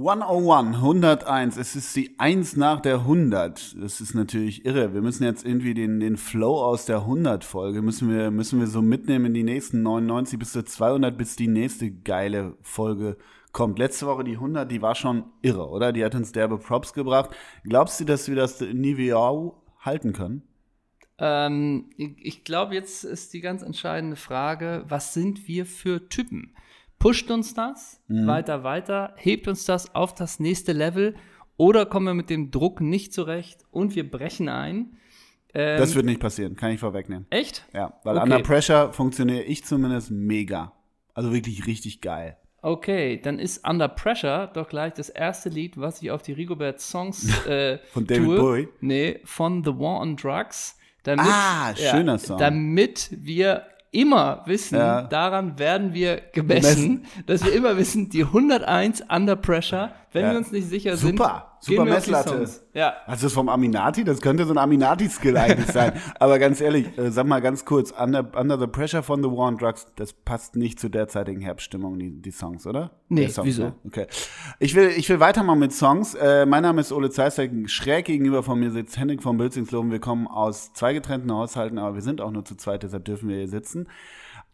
101, 101. Es ist die 1 nach der 100. Das ist natürlich irre. Wir müssen jetzt irgendwie den, den Flow aus der 100-Folge müssen wir, müssen wir so mitnehmen in die nächsten 99 bis zu 200, bis die nächste geile Folge kommt. Letzte Woche die 100, die war schon irre, oder? Die hat uns derbe Props gebracht. Glaubst du, dass wir das wieder halten können? Ähm, ich glaube, jetzt ist die ganz entscheidende Frage, was sind wir für Typen? Pusht uns das mhm. weiter, weiter, hebt uns das auf das nächste Level oder kommen wir mit dem Druck nicht zurecht und wir brechen ein? Ähm, das wird nicht passieren, kann ich vorwegnehmen. Echt? Ja, weil okay. Under Pressure funktioniere ich zumindest mega. Also wirklich richtig geil. Okay, dann ist Under Pressure doch gleich das erste Lied, was ich auf die Rigobert Songs äh, von David tue. Bowie. Nee, von The War on Drugs. Damit, ah, schöner ja, Song. Damit wir immer wissen, ja. daran werden wir gemessen, dass wir immer wissen, die 101 Under Pressure, wenn ja. wir uns nicht sicher Super. sind. Super, super Messlatte. Ja. Also das vom Aminati, das könnte so ein Aminati-Skill eigentlich sein. Aber ganz ehrlich, äh, sag mal ganz kurz, Under, Under the Pressure von The War on Drugs, das passt nicht zu derzeitigen Herbststimmung, die, die Songs, oder? Nee, Songs, wieso? Ne? Okay. Ich will, ich will weitermachen mit Songs. Äh, mein Name ist Ole Zeister, schräg gegenüber von mir sitzt Henrik von Bülzingsloben. Wir kommen aus zwei getrennten Haushalten, aber wir sind auch nur zu zweit, deshalb dürfen wir hier sitzen.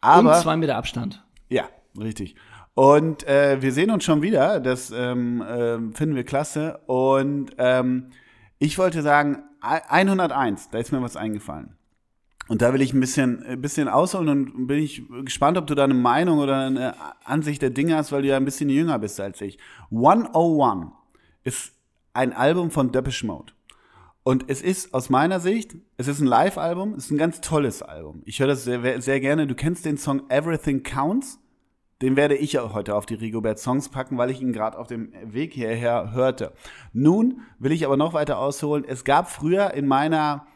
Aber, Und zwei Meter Abstand. Ja, richtig. Und äh, wir sehen uns schon wieder. Das ähm, äh, finden wir klasse. Und ähm, ich wollte sagen, 101, da ist mir was eingefallen. Und da will ich ein bisschen, ein bisschen ausholen und bin ich gespannt, ob du da eine Meinung oder eine Ansicht der Dinge hast, weil du ja ein bisschen jünger bist als ich. 101 ist ein Album von Depeche Mode. Und es ist aus meiner Sicht, es ist ein Live-Album, es ist ein ganz tolles Album. Ich höre das sehr, sehr gerne. Du kennst den Song Everything Counts? Den werde ich auch heute auf die Rigobert Songs packen, weil ich ihn gerade auf dem Weg hierher hörte. Nun will ich aber noch weiter ausholen. Es gab früher in meiner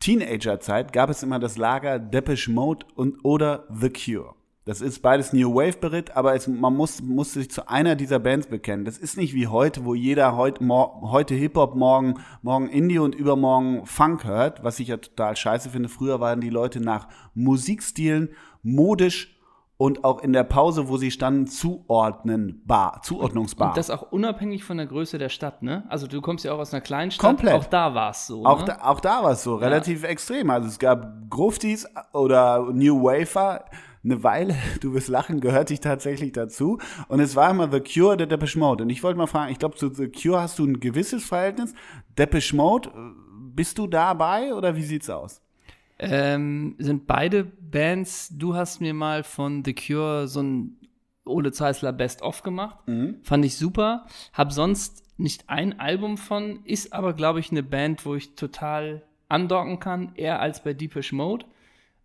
Teenagerzeit gab es immer das Lager Depeche Mode und oder The Cure. Das ist beides New Wave Beritt, aber es, man muss, muss sich zu einer dieser Bands bekennen. Das ist nicht wie heute, wo jeder heut, heute Hip-Hop, morgen, morgen Indie und übermorgen Funk hört, was ich ja total scheiße finde. Früher waren die Leute nach Musikstilen modisch und auch in der Pause, wo sie standen, zuordnenbar, zuordnungsbar. Und das auch unabhängig von der Größe der Stadt, ne? Also du kommst ja auch aus einer kleinen Stadt. Komplett. Auch da war es so. Auch, ne? da, auch da war es so, relativ ja. extrem. Also es gab Gruftis oder New Wafer eine Weile, du wirst lachen, gehörte ich tatsächlich dazu. Und es war immer The Cure, der Depeche Mode. Und ich wollte mal fragen, ich glaube, zu The Cure hast du ein gewisses Verhältnis. Depeche Mode, bist du dabei oder wie sieht's aus? Ähm, sind beide Bands, du hast mir mal von The Cure so ein Ole Zeisler Best-of gemacht. Mhm. Fand ich super. Hab sonst nicht ein Album von, ist aber, glaube ich, eine Band, wo ich total andocken kann, eher als bei Deepish Mode.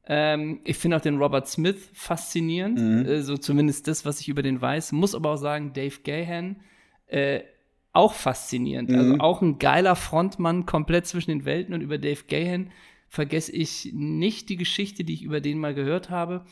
Ähm, ich finde auch den Robert Smith faszinierend, mhm. äh, so zumindest das, was ich über den weiß. Muss aber auch sagen, Dave Gahan äh, auch faszinierend. Also mhm. Also auch ein geiler Frontmann, komplett zwischen den Welten. Und über Dave Gahan vergesse ich nicht die Geschichte, die ich über den mal gehört habe.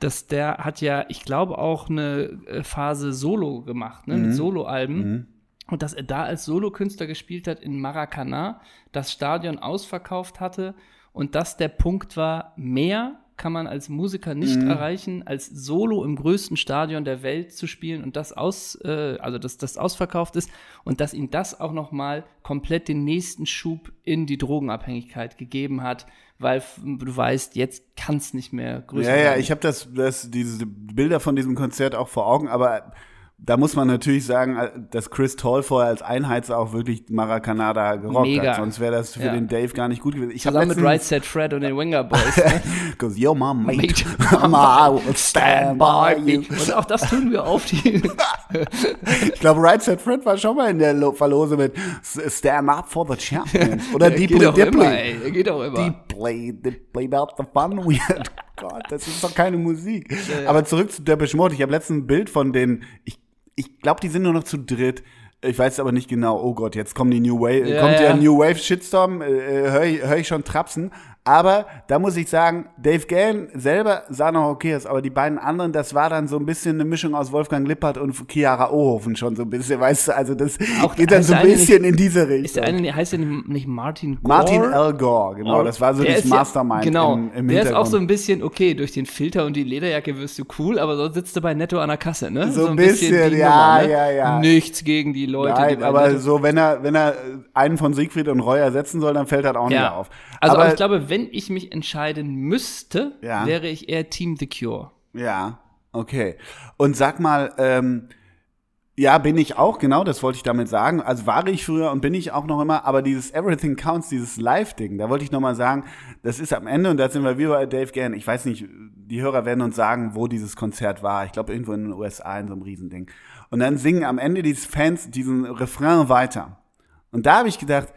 Dass der hat ja, ich glaube, auch eine äh, Phase Solo gemacht, ne, mhm. mit Soloalben. Mhm. Und dass er da als Solokünstler gespielt hat in Maracana, das Stadion ausverkauft hatte und dass der Punkt war, mehr kann man als Musiker nicht mhm. erreichen, als Solo im größten Stadion der Welt zu spielen und das aus, äh, also dass das ausverkauft ist und dass ihm das auch noch mal komplett den nächsten Schub in die Drogenabhängigkeit gegeben hat, weil du weißt, jetzt kann es nicht mehr größer Ja, werden. ja, ich habe das, das, diese Bilder von diesem Konzert auch vor Augen, aber da muss man natürlich sagen, äh, dass Chris Tall vorher als Einheizer auch wirklich Maracanada gerockt Mega. hat. Sonst wäre das für ja. den Dave gar nicht gut gewesen. Ich Zusammen mit Right Set Fred und den Winger Boys. Ne? Because you're my mate. Mama, I will stand by you. Und auch das tun wir auf die. ich glaube, Right Set Fred war schon mal in der Verlose mit Stand Up for the Champions. Oder Deeply Dipply. Geht auch immer. Deeply, Deeply about the fun we had. Gott, das ist doch keine Musik. Ja, ja. Aber zurück zu Depeche Mode. Ich habe letztens ein Bild von den, ich ich glaube, die sind nur noch zu dritt. Ich weiß aber nicht genau. Oh Gott, jetzt kommen die New Wave, ja, kommt ja. der New Wave Shitstorm, äh, höre ich, hör ich schon trapsen. Aber da muss ich sagen, Dave Gann selber sah noch okay aus, aber die beiden anderen, das war dann so ein bisschen eine Mischung aus Wolfgang Lippert und Chiara Ohofen schon so ein bisschen, weißt du, also das Auch- geht dann so ein bisschen nicht- in diese Ist der Richtung. eine, heißt der nicht, nicht Martin Gore? Martin L. Gore, genau, das war so das ist ja- Mastermind Genau, im, im der ist auch so ein bisschen, okay, durch den Filter und die Lederjacke wirst du cool, aber sonst sitzt du bei Netto an der Kasse, ne? So ein bisschen, die ja, Nummer, ne? ja, ja. Nichts gegen die Leute, die Nein, bei aber so, wenn er, wenn er einen von Siegfried und Roy ersetzen soll, dann fällt das auch nicht ja. auf. Also aber, ich glaube, wenn ich mich entscheiden müsste, Ja. wäre ich eher Team The Cure. Ja, okay. Und sag mal, ähm, ja, bin ich auch, genau, das wollte ich damit sagen. Also war ich früher und bin ich auch noch immer, aber dieses Everything Counts, dieses Live-Ding, da wollte ich noch mal sagen, das ist am Ende, und da sind wir wie bei Dave Gann, ich weiß nicht, die Hörer werden uns sagen, wo dieses Konzert war. Ich glaube, irgendwo in den USA in so einem Riesending. Und dann singen am Ende die Fans diesen Refrain weiter. Und da habe ich gedacht,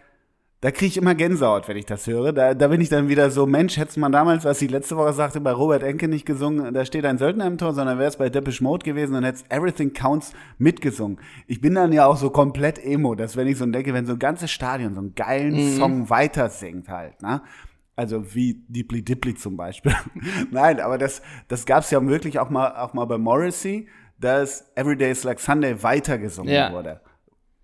da kriege ich immer Gänsehaut, wenn ich das höre. Da, da bin ich dann wieder so, Mensch, hätte man damals, was ich letzte Woche sagte, bei Robert Enke nicht gesungen, da steht ein Söldner im Tor, sondern wäre es bei Depeche Mode gewesen und hätte Everything Counts mitgesungen. Ich bin dann ja auch so komplett emo, dass wenn ich so denke, wenn so ein ganzes Stadion so einen geilen Song weiter singt halt, ne? Also wie Deeply Dipply zum Beispiel. Nein, aber das, das gab es ja wirklich auch mal, auch mal bei Morrissey, dass Every Day is Like Sunday weitergesungen Ja. wurde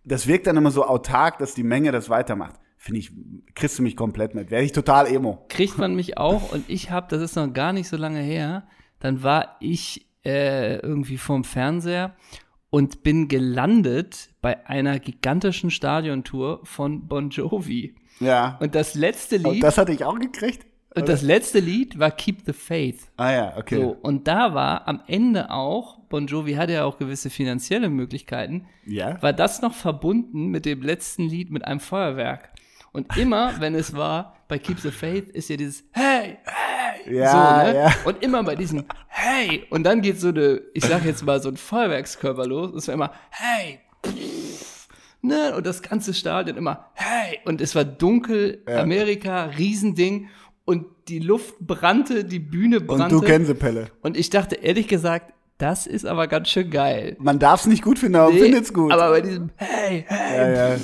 das wirkt dann immer so autark, dass die Menge das weitermacht. Finde ich, kriegst du mich komplett mit. Wäre ich total emo. Kriegt man mich auch und ich habe, das ist noch gar nicht so lange her, dann war ich äh, irgendwie vorm Fernseher und bin gelandet bei einer gigantischen Stadiontour von Bon Jovi. Ja. Und das letzte Und Lied, das hatte ich auch gekriegt? und das letzte Lied war Keep the Faith. Ah ja, okay. So, und da war am Ende auch, Bon Jovi hatte ja auch gewisse finanzielle Möglichkeiten, Ja? war das noch verbunden mit dem letzten Lied mit einem Feuerwerk. Und immer, wenn es war, bei Keep the Faith, ist ja dieses Hey, hey, Ja, so, ne? ja. Und immer bei diesem Hey, und dann geht so eine, ich sag jetzt mal, so ein Feuerwerkskörper los, es war immer Hey, pff, ne? Und das ganze Stadion immer Hey, und es war dunkel, Amerika, Riesending, und die Luft brannte, die Bühne Und brannte. du Gänsepelle. Und ich dachte ehrlich gesagt, das ist aber ganz schön geil. Man darf es nicht gut finden, aber Nee, findet's gut. Aber bei diesem Hey, hey, ja, ja.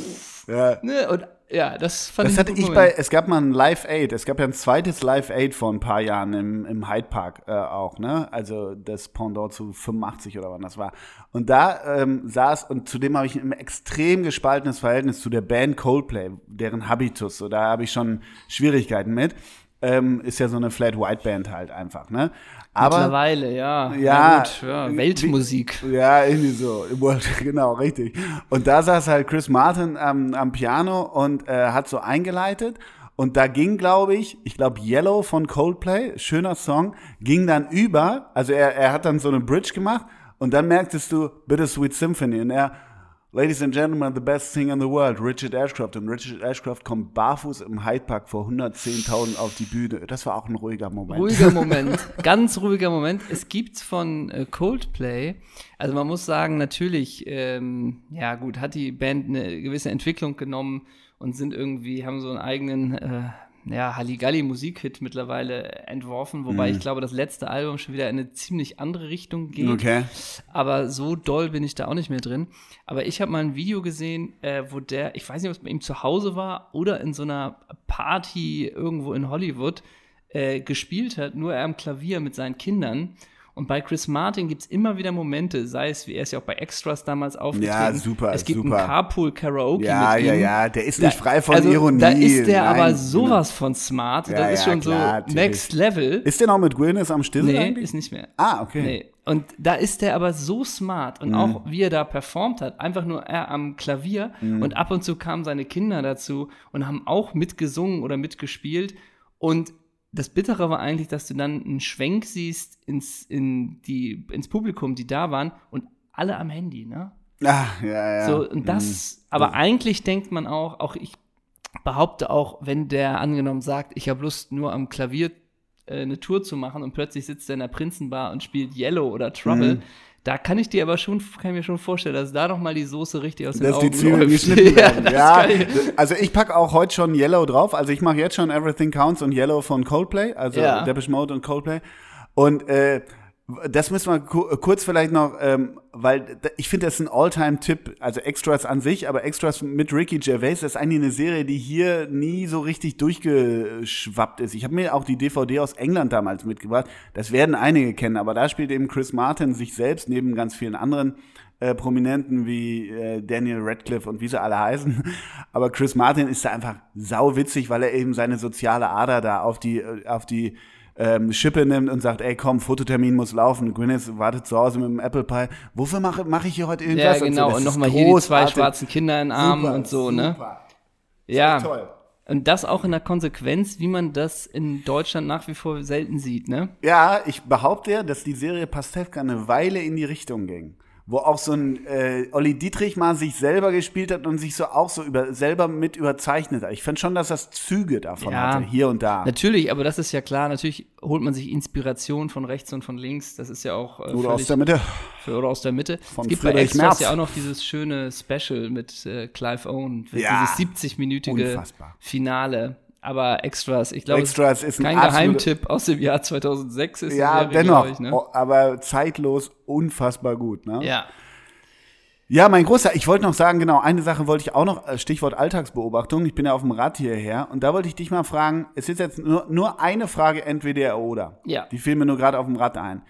ja. ne? Und ja, das fand Das ich hatte ich bei, es gab mal ein Live Aid, es gab ja ein zweites Live Aid vor ein paar Jahren im, im Hyde Park äh, auch, ne? Also das Pendant zu 85 oder wann das war. Und da ähm, saß, und zudem habe ich ein extrem gespaltenes Verhältnis zu der Band Coldplay, deren Habitus, so da habe ich schon Schwierigkeiten mit. Ähm, ist ja so eine Flat White Band halt einfach, ne? Aber Mittlerweile, ja. Ja, gut, ja. Weltmusik. ja, irgendwie so. Genau, richtig. Und da saß halt Chris Martin am, am Piano und äh, hat so eingeleitet. Und da ging, glaube ich, ich glaube Yellow von Coldplay, schöner Song, ging dann über. Also er, er hat dann so eine Bridge gemacht und dann merktest du Bittersweet Symphony und er, Ladies and Gentlemen, the best thing in the world, Richard Ashcroft. Und Richard Ashcroft kommt barfuß im Hyde Park vor 110.000 auf die Bühne. Das war auch ein ruhiger Moment. Ruhiger Moment, ganz ruhiger Moment. Es gibt von äh, Coldplay, also man muss sagen, natürlich, ähm, ja gut, hat die Band eine gewisse Entwicklung genommen und sind irgendwie, haben so einen eigenen, äh, ja, Halligalli-Musikhit mittlerweile entworfen, wobei ich glaube, das letzte Album schon wieder in eine ziemlich andere Richtung geht. Okay. aber so doll bin ich da auch nicht mehr drin. Aber ich habe mal ein Video gesehen, äh, wo der, ich weiß nicht, ob es bei ihm zu Hause war oder in so einer Party irgendwo in Hollywood äh, gespielt hat, nur er am Klavier mit seinen Kindern. Und bei Chris Martin gibt es immer wieder Momente, sei es, wie er ist ja auch bei Extras damals aufgetreten. Ja, super, Es gibt super. ein Carpool-Karaoke Ja, mit ja, ihm. ja, der ist nicht frei von also, Ironie. Da ist der Nein, aber sowas von smart. Ja, das ist ja, schon klar, so. Next Level. Ist der noch mit Gwyneth am Stissel nee, eigentlich? ist nicht mehr. ah, okay. Nee. Und da ist der aber so smart Mhm. und auch wie er da performt hat, einfach nur er am Klavier Mhm. und ab und zu kamen seine Kinder dazu und haben auch mitgesungen oder mitgespielt und das Bittere war eigentlich, dass du dann einen Schwenk siehst ins, in die, ins Publikum, die da waren und alle am Handy, ne? Ah, ja, ja. So, und das, aber eigentlich denkt man auch, auch ich behaupte auch, wenn der angenommen sagt, ich habe Lust nur am Klavier äh, eine Tour zu machen und plötzlich sitzt er in der Prinzenbar und spielt Yellow oder Trouble, Mhm. Da kann ich dir aber schon, kann ich mir schon vorstellen, dass da noch mal die Soße richtig aus den dass die Augen Zwiebeln läuft. geschnitten werden. Ja, ich- also ich packe auch heute schon Yellow drauf. Also ich mache jetzt schon Everything Counts und Yellow von Coldplay, also Ja. Depeche Mode und Coldplay. Und äh, Das müssen wir ku kurz vielleicht noch, ähm, weil ich finde, das ist ein All-Time-Tipp, also Extras an sich, aber Extras mit Ricky Gervais, das ist eigentlich eine Serie, die hier nie so richtig durchgeschwappt ist. Ich habe mir auch die DVD aus England damals mitgebracht. Das werden einige kennen, aber da spielt eben Chris Martin sich selbst neben ganz vielen anderen äh, Prominenten wie äh, Daniel Radcliffe und wie sie alle heißen. Aber Chris Martin ist da einfach sauwitzig, weil er eben seine soziale Ader da auf die, äh, auf die ähm, Schippe nimmt und sagt, ey komm, Fototermin muss laufen. Gwyneth wartet zu Hause mit dem Apple Pie. Wofür mache mach ich hier heute irgendwas? Ja, genau. Und, so. und nochmal hier die zwei schwarzen Kinder in Armen super, und so, ne? super. Ja. Toll. Und das auch in der Konsequenz, wie man das in Deutschland nach wie vor selten sieht, ne? Ja, ich behaupte ja, dass die Serie Pastewka eine Weile in die Richtung ging. Wo auch so ein äh, Olli Dietrich mal sich selber gespielt hat und sich so auch so über, selber mit überzeichnet hat. Ich fand schon, dass das Züge davon Ja. hatte, hier und da. Natürlich, aber das ist ja klar, natürlich holt man sich Inspiration von rechts und von links. Das ist ja auch äh, Oder aus der Mitte. für, oder aus der Mitte. Von es gibt bei Friedrich Extras Merz. ja auch noch dieses schöne Special mit äh, Clive Owen, Ja. dieses 70-minütige Unfassbar. Finale. Aber Extras, ich glaube, Extras ist ein kein Geheimtipp aus dem Jahr 2006 ist Ja, Serie, dennoch. Ich, ne? Oh, aber zeitlos unfassbar gut. Ne? Ja, Ja, mein Großer, ich wollte noch sagen, genau, eine Sache wollte ich auch noch, äh, Stichwort Alltagsbeobachtung. Ich bin ja auf dem Rad hierher und da wollte ich dich mal fragen, es ist jetzt nur, nur eine Frage, entweder oder. Ja. Die fiel mir nur gerade auf dem Rad ein.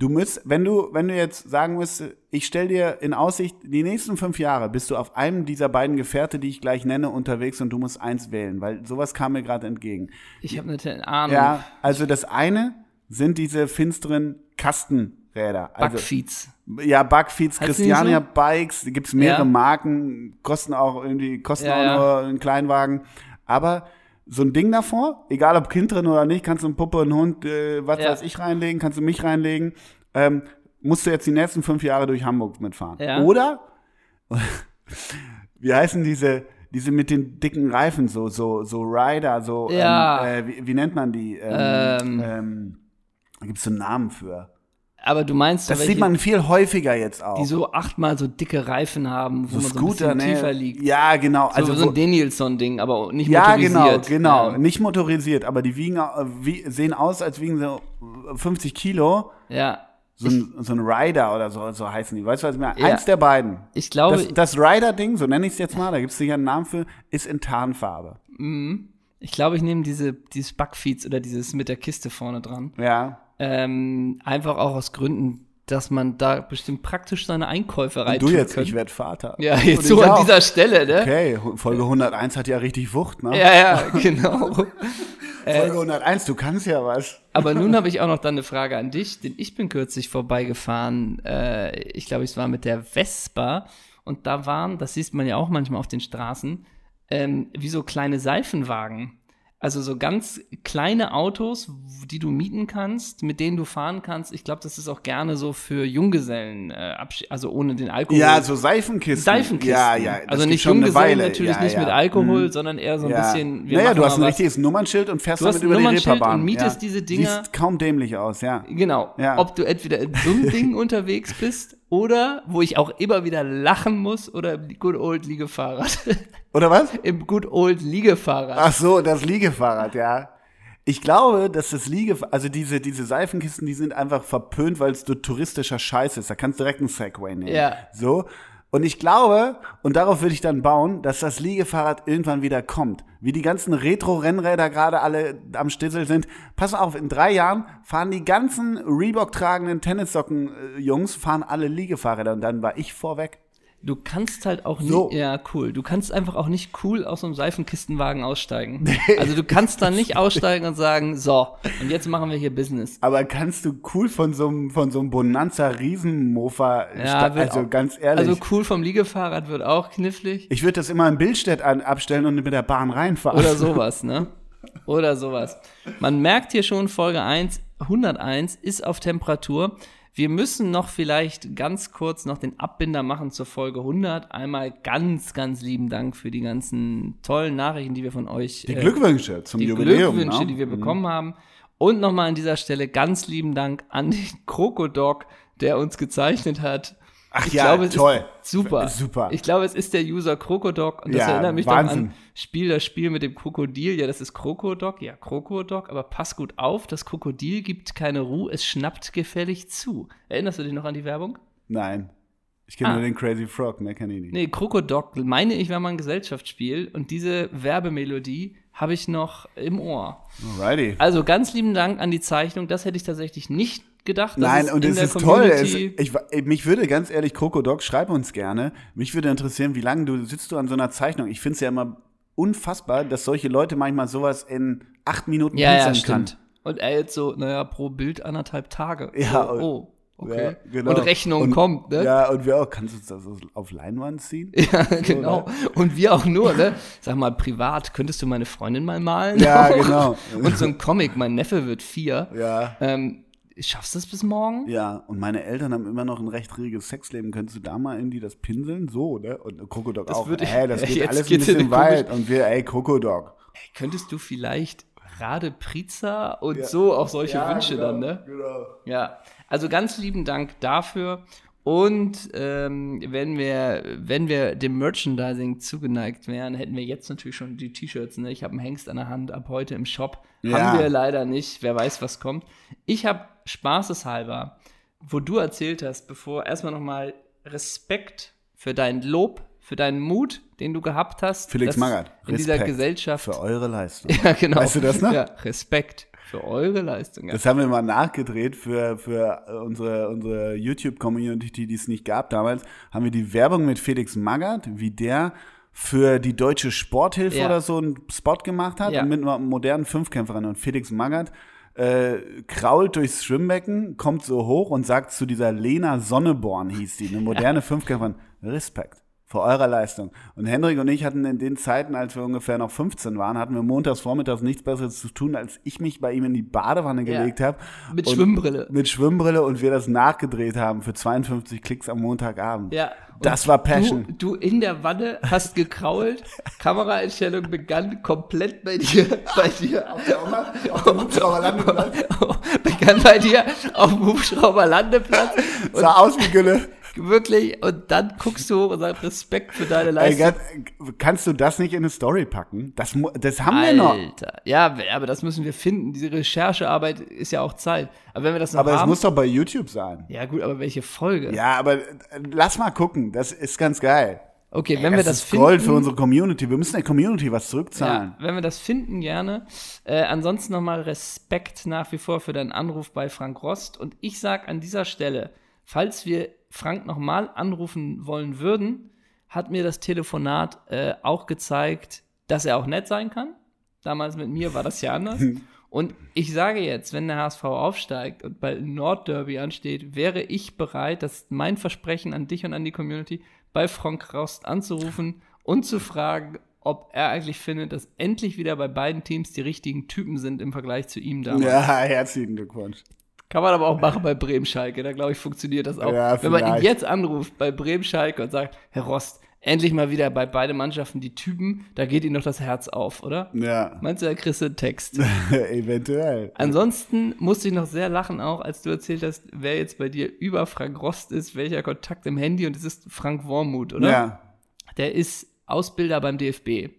Du müsst, wenn du, wenn du jetzt sagen müsstest, ich stell dir in Aussicht, die nächsten fünf Jahre bist du auf einem dieser beiden Gefährte, die ich gleich nenne, unterwegs und du musst eins wählen, weil sowas kam mir gerade entgegen. ich habe eine Ahnung. Ja, also das eine sind diese finsteren Kastenräder. Also, Backfeeds. ja, Bugfeeds, Christiania Bikes, da gibt's mehrere Ja. Marken, kosten auch irgendwie, kosten Ja, auch ja. nur einen Kleinwagen. Aber so ein Ding davor, egal ob Kind drin oder nicht, kannst du einen Puppe, einen Hund, äh, was Ja. weiß ich reinlegen, kannst du mich reinlegen. Ähm, musst du jetzt die nächsten fünf Jahre durch Hamburg mitfahren. Ja. Oder, wie heißen diese, diese mit den dicken Reifen, so, so, so Rider, so, Ja. ähm, äh, wie, wie nennt man die? Ähm, Ähm. ähm, da gibt's so einen Namen für. Aber du meinst so Das welche, sieht man viel häufiger jetzt auch. die so achtmal so dicke Reifen haben, wo man so ein Scooter, bisschen ne? tiefer liegt. Ja, genau. So, Also so ein Danielson-Ding, aber nicht ja, genau, motorisiert. genau. Ja. Nicht motorisiert, aber die wiegen, äh, wie, sehen aus, als wiegen so 50 Kilo. ja. So ein, so ein Rider oder so, so heißen die. Weißt du, was ich meine? Ja. Eins der beiden. Ich glaube, Das, das Rider-Ding, so nenne ich es jetzt mal, da gibt es sicher einen Namen für, ist in Tarnfarbe. ich glaube, ich nehme diese, dieses Backfeeds oder dieses mit der Kiste vorne dran. Ja. Ähm, einfach auch aus Gründen, dass man da bestimmt praktisch seine Einkäufe rein Du jetzt, ich werde Vater. Ja, Und jetzt ich so an auch. dieser Stelle, ne? Okay, Folge 101 hat ja richtig Wucht, ne? Ja, ja, genau. Folge 101, du kannst ja was. Aber nun habe ich auch noch dann eine Frage an dich, denn ich bin kürzlich vorbeigefahren. Äh, ich glaube, es war mit der Vespa und da waren, das sieht man ja auch manchmal auf den Straßen, ähm, wie so kleine Seifenwagen. Also so ganz kleine Autos, die du mieten kannst, mit denen du fahren kannst. Ich glaube, das ist auch gerne so für Junggesellen, äh, also ohne den Alkohol. Ja, so Seifenkisten. Seifenkisten. Ja, ja. also nicht Junggesellen natürlich ja, nicht ja. mit Alkohol, Mhm. sondern eher so ein Ja. bisschen. naja, du hast ein was. richtiges Nummernschild und fährst Du damit über die Reeperbahn. und mietest ja. diese Dinger- Siehst kaum dämlich aus, ja. Genau. Ja. Ob du entweder in so einem Ding unterwegs bist oder, wo ich auch immer wieder lachen muss, oder im Good Old Liegefahrrad. Oder was? Im Good Old Liegefahrrad. Ach so, das Liegefahrrad, ja. Ich glaube, dass das Liege, also diese, diese Seifenkisten, die sind einfach verpönt, weil es so touristischer Scheiß ist. Da kannst du direkt einen Segway nehmen. Ja. So. Und ich glaube, und darauf würde ich dann bauen, dass das Liegefahrrad irgendwann wieder kommt. Wie die ganzen Retro-Rennräder gerade alle am Stissel sind. Pass auf, in drei Jahren fahren die ganzen Reebok-tragenden Tennissocken-Jungs, fahren alle Liegefahrräder. Und dann war ich vorweg. Du kannst halt auch nicht, So. ja, cool. Du kannst einfach auch nicht cool aus so einem Seifenkistenwagen aussteigen. Also du kannst da nicht aussteigen und sagen, so, und jetzt machen wir hier Business. Aber kannst du cool von so einem, von so einem Bonanza Riesenmofa, Ja, also auch- ganz ehrlich. Also cool vom Liegefahrrad wird auch knifflig. ich würde das immer in Bildstedt an, abstellen und mit der Bahn reinfahren. Oder sowas, ne? Oder sowas. Man merkt hier schon, Folge 1, 101 ist auf Temperatur. Wir müssen noch vielleicht ganz kurz noch den Abbinder machen zur Folge 100. Einmal ganz, ganz lieben Dank für die ganzen tollen Nachrichten, die wir von euch Die äh, Glückwünsche zum die Jubiläum. Glückwünsche, ne? die wir bekommen haben. Und nochmal an dieser Stelle ganz lieben Dank an den Krokodok, der uns gezeichnet hat. Ach ich ja, glaube, es toll. Ist super. Super. Ich glaube, es ist der User Krokodok und das Ja, erinnert mich Wahnsinn. an Spiel das Spiel mit dem Krokodil. Ja, das ist Krokodok, ja, Krokodok, aber pass gut auf, das Krokodil gibt keine Ruhe, es schnappt gefällig zu. Erinnerst du dich noch an die Werbung? Nein. Ich kenne Ah. nur den Crazy Frog, mehr kenne ich nicht. Nee, Krokodok, meine ich, war mal ein Gesellschaftsspiel und diese Werbemelodie habe ich noch im Ohr. Alrighty. Also ganz lieben Dank an die Zeichnung, das hätte ich tatsächlich nicht gedacht. dass Nein, und es ist toll. Es, Community- ich, ich, mich würde ganz ehrlich, Krokodok, schreib uns gerne. Mich würde interessieren, wie lange du sitzt du an so einer Zeichnung. Ich finde es ja immer unfassbar, dass solche Leute manchmal sowas in acht Minuten Ja, ja, kann. Und er jetzt so, naja, pro Bild anderthalb Tage. Ja, oh, oh okay. Ja, genau. Und Rechnung Und- kommt, ne? Ja, und wir auch. Kannst du das auf Leinwand ziehen? Ja, genau. Und wir auch nur, ne? Sag mal, privat, könntest du meine Freundin mal malen? Ja, genau. Und so ein Comic, mein Neffe wird vier. Ja. Ähm, schaffst du es bis morgen? Ja, und meine Eltern haben immer noch ein recht reges Sexleben. Könntest du da mal irgendwie das pinseln? So, ne? Und Krokodok Das auch. würde- Ey, das geht alles ein bisschen weit. Und wir, ey, Krokodok. Ey, könntest du vielleicht Rade Pizza und so auch solche Wünsche dann, ne? Genau. Ja, also ganz lieben Dank dafür. Und ähm, wenn wir, wenn wir dem Merchandising zugeneigt wären, hätten wir jetzt natürlich schon die T-Shirts. Ne? Ich habe einen Hengst an der Hand ab heute im Shop. Ja. Haben wir leider nicht. Wer weiß, was kommt. Ich habe spaßeshalber, wo du erzählt hast, bevor erstmal nochmal Respekt für dein Lob, für deinen Mut, den du gehabt hast. Felix Magath, In dieser Respekt Gesellschaft. Für eure Leistung. ja, genau. Weißt du das noch? Ja, Respekt für eure Leistung. Ja. Das haben wir mal nachgedreht für, für unsere, unsere YouTube-Community, die es nicht gab damals. Haben wir die Werbung mit Felix Magath, wie der für die deutsche Sporthilfe Ja. oder so einen Spot gemacht hat Ja. und mit einer modernen Fünfkämpferin. Und Felix Magath äh, krault durchs Schwimmbecken, kommt so hoch und sagt zu dieser Lena Sonneborn, hieß die, eine moderne Fünfkämpferin, Respekt vor eurer Leistung. Und Hendrik und ich hatten in den Zeiten, als wir ungefähr noch 15 waren, hatten wir montags vormittags nichts Besseres zu tun, als ich mich bei ihm in die Badewanne Ja. gelegt habe. Mit Schwimmbrille. Mit Schwimmbrille und wir das nachgedreht haben für 52 Klicks am Montagabend. Ja. Das war Passion. Du, du in der Wanne hast gekrault, Kameraeinstellung begann komplett bei dir, bei dir, Auf dem Hubschrauberlandeplatz. begann bei dir auf dem Hubschrauberlandeplatz Sah aus wie Gülle. Wirklich, und dann guckst du hoch und sagst Respekt für deine Ey, Leistung. ganz- kannst du das nicht in eine Story packen? Das, das haben wir noch. Alter. Ja, aber das müssen wir finden. Diese Recherchearbeit ist ja auch Zeit. Aber wenn wir das noch Aber es muss doch bei YouTube sein. ja, gut, aber welche Folge? Ja, aber äh, lass mal gucken. Das ist ganz geil. Okay, wenn wir das ist finden. Gold für unsere Community. Wir müssen der Community was zurückzahlen. Ja, wenn wir das finden, gerne. Äh, ansonsten nochmal Respekt nach wie vor für deinen Anruf bei Frank Rost. Und ich sage an dieser Stelle, falls wir Frank nochmal anrufen wollen würden, hat mir das Telefonat äh, auch gezeigt, dass er auch nett sein kann. Damals mit mir war das ja anders. Und ich sage jetzt, wenn der HSV aufsteigt und ein Nordderby ansteht, wäre ich bereit, das ist mein Versprechen an dich und an die Community, bei Frank Rost anzurufen und zu fragen, ob er eigentlich findet, dass endlich wieder bei beiden Teams die richtigen Typen sind im Vergleich zu ihm damals. Ja, herzlichen Glückwunsch. Kann man aber auch machen bei Bremen-Schalke, da glaube ich, funktioniert das auch. Ja, Wenn man ihn jetzt anruft bei Bremen-Schalke und sagt, Herr Rost, endlich mal wieder bei beiden Mannschaften die Typen, da geht Ihnen doch das Herz auf, oder? Ja, Meinst du, da kriegst du einen Text? eventuell. Ansonsten musste ich noch sehr lachen, auch als du erzählt hast, wer jetzt bei dir über Frank Rost ist, welcher Kontakt im Handy und es ist Frank Wormuth, oder? Ja. Der ist Ausbilder beim DFB.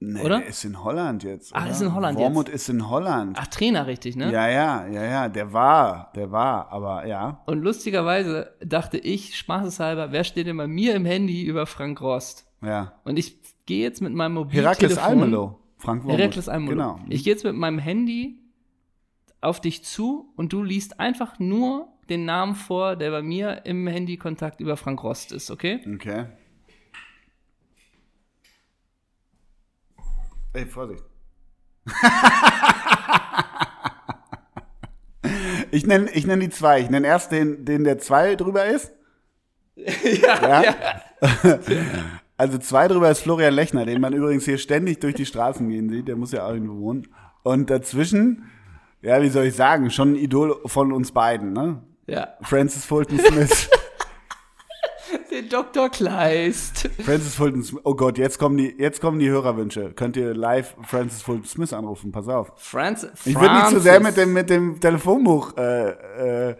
Nee, Oder? der ist in Holland jetzt. Ach, oder? ist in Holland Wormut ist in Holland. Ach, Trainer, richtig, ne? Ja, ja, ja, ja, der war, der war, aber ja. Und lustigerweise dachte ich, spaßeshalber, wer steht denn bei mir im Handy über Frank Rost? Ja. Und ich gehe jetzt mit meinem Mobiltelefon. Herakles Almelo, Frank Wormuth. Herakles Almelo. Genau. Ich gehe jetzt mit meinem Handy auf dich zu und du liest einfach nur den Namen vor, der bei mir im Handykontakt über Frank Rost ist, okay? Okay. Ey, Vorsicht. ich nenne ich nenn die zwei. Ich nenne erst den, den der zwei drüber ist. ja, ja. also zwei drüber ist Florian Lechner, den man übrigens hier ständig durch die Straßen gehen sieht. Der muss ja auch irgendwo wohnen. Und dazwischen, ja, wie soll ich sagen, schon ein Idol von uns beiden, ne? Ja. Francis Fulton Smith. Den Dr. Kleist. Francis Fulton Smith. Oh Gott, jetzt kommen die, jetzt kommen die Hörerwünsche. Könnt ihr live Francis Fulton Smith anrufen? Pass auf. Francis. Ich würde nicht zu sehr mit dem, mit dem Telefonbuch äh, äh,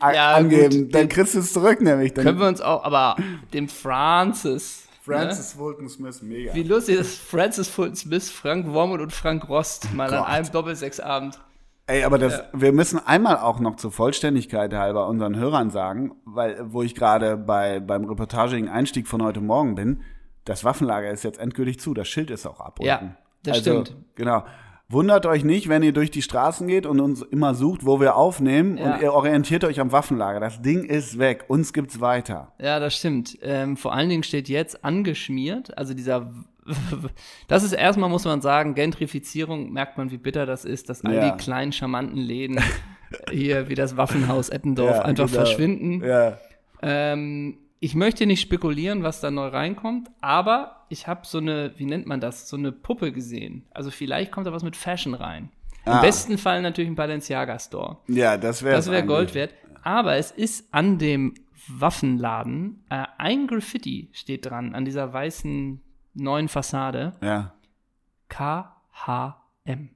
Ja, angeben. gut, Dann kriegst du es zurück, nämlich. Dann Können wir uns auch, aber dem Francis. Francis Fulton Smith, mega. Ne? Wie lustig ist Francis Fulton Smith, Frank Wormut und Frank Rost mal an Gott. einem Doppelsechsabend. Ey, aber das, wir müssen einmal auch noch zur Vollständigkeit halber unseren Hörern sagen, weil, wo ich gerade bei, beim reportagigen Einstieg von heute Morgen bin, das Waffenlager ist jetzt endgültig zu, das Schild ist auch ab. Ja, unten. das also, stimmt. Genau. Wundert euch nicht, wenn ihr durch die Straßen geht und uns immer sucht, wo wir aufnehmen Ja. und ihr orientiert euch am Waffenlager. Das Ding ist weg, uns gibt's weiter. Ja, das stimmt. Ähm, vor allen Dingen steht jetzt angeschmiert, also dieser, das ist erstmal, muss man sagen, Gentrifizierung, merkt man, wie bitter das ist, dass all Ja. die kleinen, charmanten Läden hier wie das Waffenhaus Eppendorf Ja, einfach genau. verschwinden. Ja. Ähm, ich möchte nicht spekulieren, was da neu reinkommt, aber ich habe so eine, wie nennt man das, so eine Puppe gesehen. Also vielleicht kommt da was mit Fashion rein. Im Ah. besten Fall natürlich ein Balenciaga Store. Ja, das wäre Das wäre Gold wert. Aber es ist an dem Waffenladen äh, ein Graffiti steht dran, an dieser weißen neuen Fassade. Ja. KHM.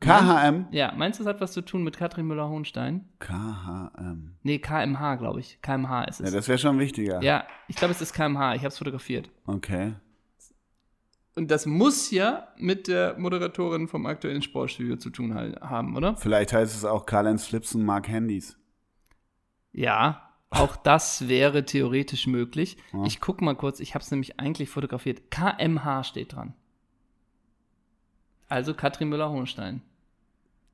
KHM? Ja, meinst du, das hat was zu tun mit Katrin Müller-Hohenstein? KHM. Nee, KMH, glaube ich. KMH ist Ja, es. das wäre schon wichtiger. Ja, ich glaube, es ist KMH. Ich habe es fotografiert. Okay. Und das muss ja mit der Moderatorin vom aktuellen Sportstudio zu tun haben, oder? Vielleicht heißt es auch Karl-Heinz Flips und Mark Handys. Ja, auch das wäre theoretisch möglich. Ja. Ich gucke mal kurz, ich habe es nämlich eigentlich fotografiert. KMH steht dran. Also Katrin Müller-Hohenstein.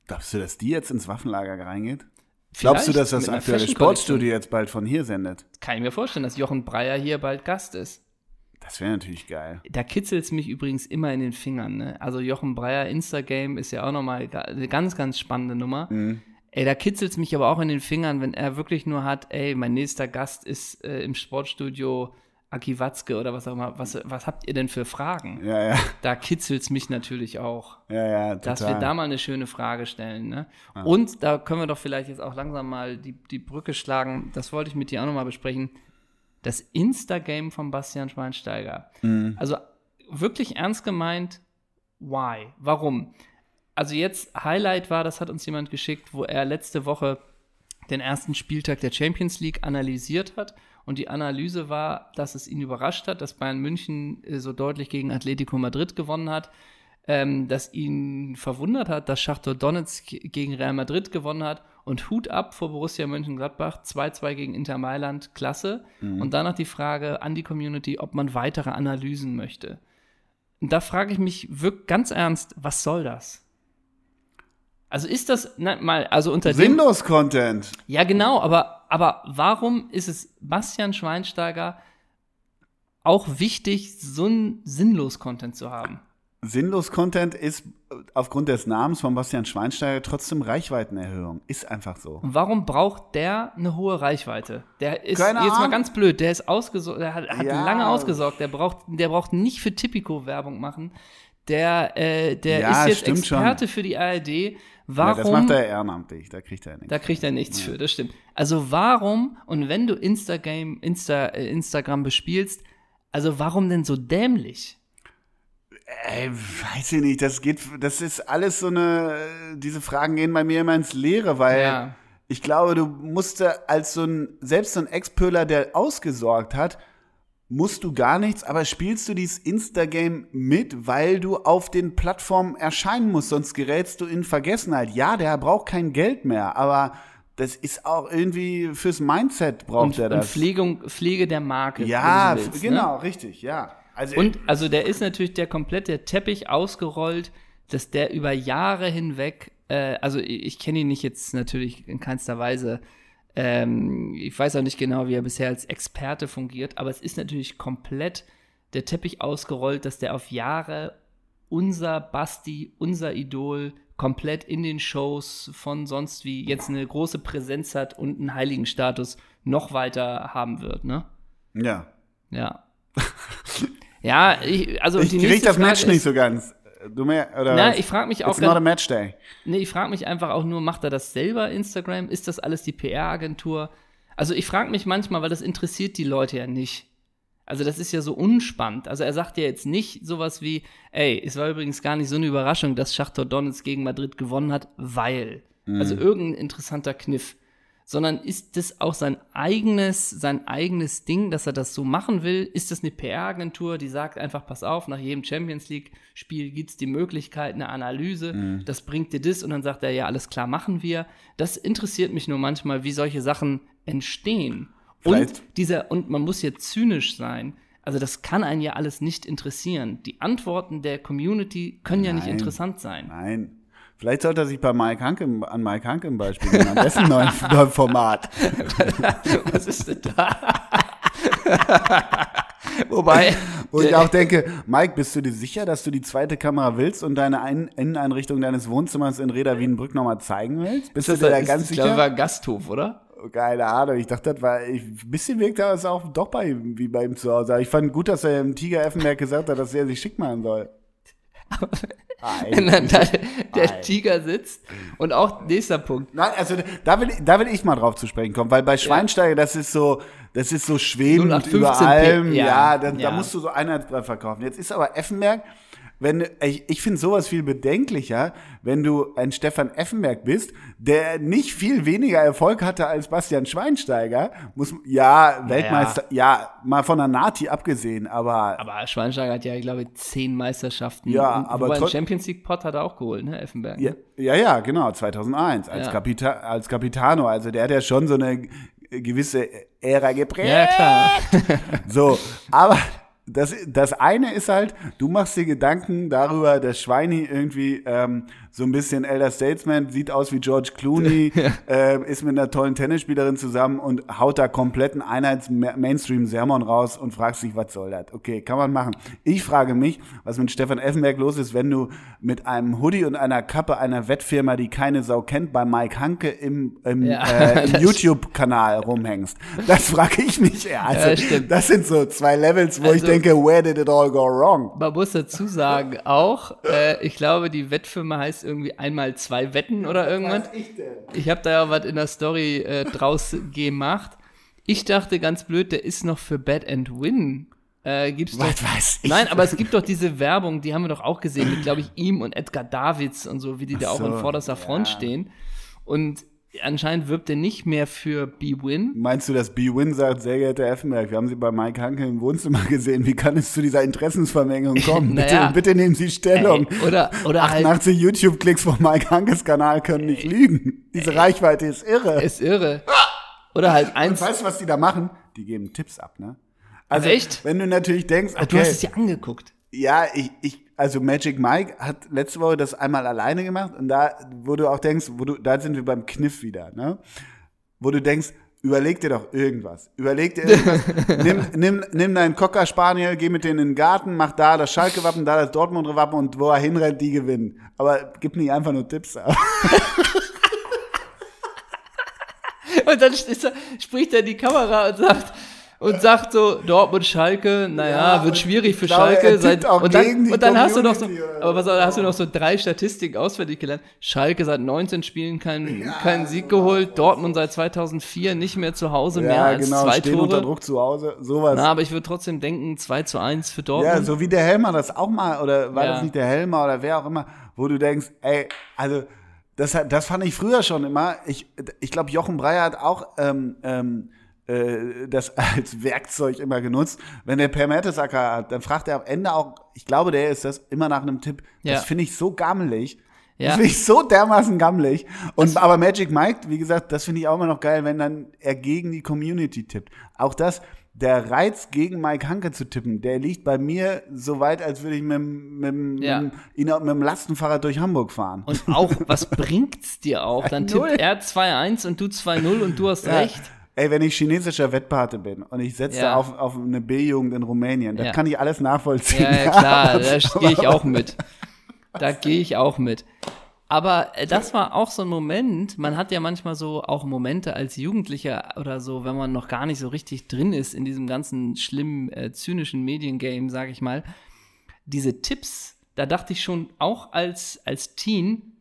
Glaubst du, dass die jetzt ins Waffenlager reingeht? Glaubst du, Vielleicht dass das aktuelle. Sportstudio jetzt bald von hier sendet? Kann ich mir vorstellen, dass Jochen Breyer hier bald Gast ist. Das wäre natürlich geil. Da kitzelt es mich übrigens immer in den Fingern. Ne? Also Jochen Breyer, Instagame ist ja auch nochmal eine ganz, ganz spannende Nummer. Mhm. Ey, da kitzelt es mich aber auch in den Fingern, wenn er wirklich nur hat, ey, mein nächster Gast ist äh, im Sportstudio Aki Watzke oder was auch immer. Was, was habt ihr denn für Fragen? Ja, ja, Da kitzelt es mich natürlich auch. ja, ja, total. dass wir da mal eine schöne Frage stellen. Ne? Und da können wir doch vielleicht jetzt auch langsam mal die, die Brücke schlagen. Das wollte ich mit dir auch nochmal besprechen. Das Insta-Game von Bastian Schweinsteiger. Mhm. Also wirklich ernst gemeint, why? Warum? Also jetzt Highlight war, das hat uns jemand geschickt, wo er letzte Woche den ersten Spieltag der Champions League analysiert hat. Und die Analyse war, dass es ihn überrascht hat, dass Bayern München äh, so deutlich gegen Atletico Madrid gewonnen hat, ähm, dass ihn verwundert hat, dass Schachtor Donetsk gegen Real Madrid gewonnen hat und Hut ab vor Borussia Mönchengladbach, 2-2 gegen Inter Mailand, klasse. Und danach die Frage an die Community, ob man weitere Analysen möchte. Und da frage ich mich wirklich ganz ernst, was soll das? Also ist das, na, mal, also unter dem, Sinnlos Content. ja, genau, aber, aber warum ist es Bastian Schweinsteiger auch wichtig, so einen Sinnlos-Content zu haben? Sinnlos Content ist äh, aufgrund des Namens von Bastian Schweinsteiger trotzdem Reichweitenerhöhung. Ist einfach so. Und warum braucht der eine hohe Reichweite? Der ist Keine jetzt mal Ahnung. ganz blöd, der ist ausgesorgt, der hat, hat Ja. lange ausgesorgt, der braucht, der braucht nicht für Tipico Werbung machen. Der, äh, der Ja, ist jetzt Experte für die ARD. Ja, Warum? das macht er ehrenamtlich, da kriegt er nichts. Da kriegt er nichts für, das stimmt. Also warum, und wenn du Instagram, Insta, äh, Instagram bespielst, also warum denn so dämlich? Ey, weiß ich nicht, das geht, das ist alles so eine, diese Fragen gehen bei mir immer ins Leere, weil Ja. ich glaube, du musst als so ein, selbst so ein Ex-Pöhler, der ausgesorgt hat, musst du gar nichts, aber spielst du dieses Instagame mit, weil du auf den Plattformen erscheinen musst, sonst gerätst du in Vergessenheit. Ja, der braucht kein Geld mehr, aber das ist auch irgendwie fürs Mindset braucht Und, er und das. Pflegung, Pflege der Marke. ja, willst, ne? genau, richtig, ja. Also Und also der ist natürlich der komplette Teppich ausgerollt, dass der über Jahre hinweg, äh, also ich, ich kenne ihn nicht jetzt natürlich in keinster Weise, ähm, ich weiß auch nicht genau, wie er bisher als Experte fungiert, aber es ist natürlich komplett der Teppich ausgerollt, dass der auf Jahre unser Basti, unser Idol komplett in den Shows von sonst wie jetzt eine große Präsenz hat und einen heiligen Status noch weiter haben wird, ne? ja. Ja. ja, ich, also Ich die krieg nächste das Match Frage nicht ist, so ganz. Du mehr, oder Na, ich frage mich auch It's not a match day. nee, ich frage mich einfach auch nur, macht er das selber Instagram? Ist das alles die PR-Agentur? Also ich frage mich manchmal, weil das interessiert die Leute ja nicht. Also das ist ja so unspannend. Also er sagt ja jetzt nicht sowas wie, ey, es war übrigens gar nicht so eine Überraschung, dass Schachtor Donetsk gegen Madrid gewonnen hat, weil. Mhm. Also irgendein interessanter Kniff. Sondern ist das auch sein eigenes, sein eigenes Ding, dass er das so machen will? Ist das eine PR-Agentur, die sagt einfach, pass auf, nach jedem Champions League-Spiel gibt's die Möglichkeit, eine Analyse, mhm. das bringt dir das und dann sagt er, ja, alles klar, machen wir. Das interessiert mich nur manchmal, wie solche Sachen entstehen. Und dieser, und man muss jetzt zynisch sein. Also das kann einen ja alles nicht interessieren. Die Antworten der Community können Nein. ja nicht interessant sein. Nein. Vielleicht sollte er sich bei Mike Hanke, an Mike Hanke im Beispiel an dessen neuen, neuen Format. Was ist denn da? Wobei. Wo ich auch denke, Mike, bist du dir sicher, dass du die zweite Kamera willst und deine Ein Inneneinrichtung deines Wohnzimmers in Reda Wienbrück nochmal zeigen willst? Bist du dir da ganz sicher? Ich glaube, war Gasthof, oder? keine Ahnung. Ich dachte, das war, ich, ein bisschen wirkt das auch doch bei, wie bei ihm zu Hause. Ich fand gut, dass er im Tiger Effenberg gesagt hat, dass er sich schick machen soll. Wenn dann da der Tiger sitzt. Und auch nächster Punkt. Nein, also da will, da will ich mal drauf zu sprechen kommen, weil bei Schweinsteiger, ja. das ist so, das ist so schwebend über allem. Ja, ja, da, ja. da musst du so Einheitsbrei verkaufen. Jetzt ist aber Effenberg, wenn ich, ich finde sowas viel bedenklicher, wenn du ein Stefan Effenberg bist, der nicht viel weniger Erfolg hatte als Bastian Schweinsteiger, muss ja Weltmeister, ja, ja mal von der Nati abgesehen, aber aber Schweinsteiger hat ja glaube ich zehn Meisterschaften. Ja, und, aber wobei Champions League Pot hat er auch geholt, ne, Effenberg. Ja, ja, ja, genau, 2001 als ja. Kapita als Capitano, also der hat ja schon so eine gewisse Ära geprägt. Ja, klar. so, aber das, das eine ist halt, du machst dir Gedanken darüber, dass Schweini irgendwie ähm, so ein bisschen Elder Statesman, sieht aus wie George Clooney, ja. äh, ist mit einer tollen Tennisspielerin zusammen und haut da kompletten Einheits-Mainstream-Sermon raus und fragst dich, was soll das? Okay, kann man machen. Ich frage mich, was mit Stefan Effenberg los ist, wenn du mit einem Hoodie und einer Kappe einer Wettfirma, die keine Sau kennt, bei Mike Hanke im, im, ja, äh, im YouTube-Kanal rumhängst. Das frage ich mich. Ja, also, ja, das sind so zwei Levels, wo also, ich denke, where did it all go wrong? Man muss dazu sagen, auch, äh, ich glaube, die Wettfirma heißt irgendwie einmal zwei Wetten oder irgendwas. Was ich denn? Ich habe da ja was in der Story äh, draus gemacht. Ich dachte ganz blöd, der ist noch für Bad and Win. Äh, gibt's was doch, ich? Nein, aber es gibt doch diese Werbung, die haben wir doch auch gesehen, mit, glaube ich, ihm und Edgar Davids und so, wie die Ach da auch so, in vorderster Front ja. stehen. Und anscheinend wirbt er nicht mehr für B-Win. Meinst du, dass B-Win sagt, sehr geehrter Effenberg, wir haben Sie bei Mike Hanke im Wohnzimmer gesehen, wie kann es zu dieser Interessensvermengung kommen? naja, bitte, bitte nehmen Sie Stellung. Ey, oder, oder 88 halt, YouTube-Klicks von Mike Hankes Kanal können nicht lügen. Diese ey, Reichweite ist irre. Ist irre. Oder halt eins. Und weißt du, was die da machen? Die geben Tipps ab, ne? Also, echt? wenn du natürlich denkst, okay, du hast es dir angeguckt. Ja, ich, ich also Magic Mike hat letzte Woche das einmal alleine gemacht und da, wo du auch denkst, wo du, da sind wir beim Kniff wieder, ne? Wo du denkst, überleg dir doch irgendwas. Überleg dir irgendwas. nimm, nimm, nimm deinen Cocker Spaniel, geh mit denen in den Garten, mach da das Schalke-Wappen, da das Dortmund-Wappen und wo er hinrennt, die gewinnen. Aber gib nicht einfach nur Tipps ab. und dann spricht er in die Kamera und sagt, und sagt so, Dortmund Schalke, naja, ja, wird schwierig für glaube, Schalke. Seit, und dann, und dann hast du noch so, aber was, hast du noch so drei Statistiken auswendig gelernt. Schalke seit 19 Spielen keinen ja, keinen Sieg geholt, Dortmund seit 2004 nicht mehr zu Hause, mehr als genau, zwei stehen Tore. unter Druck zu Hause, sowas. Na, aber ich würde trotzdem denken, 2 zu 1 für Dortmund. Ja, so wie der Helmer das auch mal, oder war das nicht der Helmer oder wer auch immer, wo du denkst, ey, also, das, das fand ich früher schon immer. Ich, ich glaube, Jochen Breyer hat auch ähm, ähm, äh, das als Werkzeug immer genutzt. Wenn der Per Mertesacker hat, dann fragt er am Ende auch, ich glaube, der ist das, immer nach einem Tipp. Ja. Das finde ich so gammelig. Ja. Das finde ich so dermaßen gammelig. Und aber Magic Mike, wie gesagt, das finde ich auch immer noch geil, wenn dann er gegen die Community tippt. Auch das, der Reiz gegen Mike Hanke zu tippen, der liegt bei mir so weit, als würde ich mit, mit, ja. mit, mit, mit dem Lastenfahrrad durch Hamburg fahren. Und auch, was bringt's dir auch? Dann tippt er 2-1 und du 2-0 und du hast ja. recht. Ey, wenn ich chinesischer Wettpate bin und ich setze ja. auf, auf eine B-Jugend in Rumänien, das ja. kann ich alles nachvollziehen. Ja, ja klar, da gehe ich auch mit. Da gehe ich auch mit. Aber äh, das war auch so ein Moment, man hat ja manchmal so auch Momente als Jugendlicher oder so, wenn man noch gar nicht so richtig drin ist in diesem ganzen schlimmen, äh, zynischen Mediengame, sage ich mal. Diese Tipps, da dachte ich schon auch als, als Teen,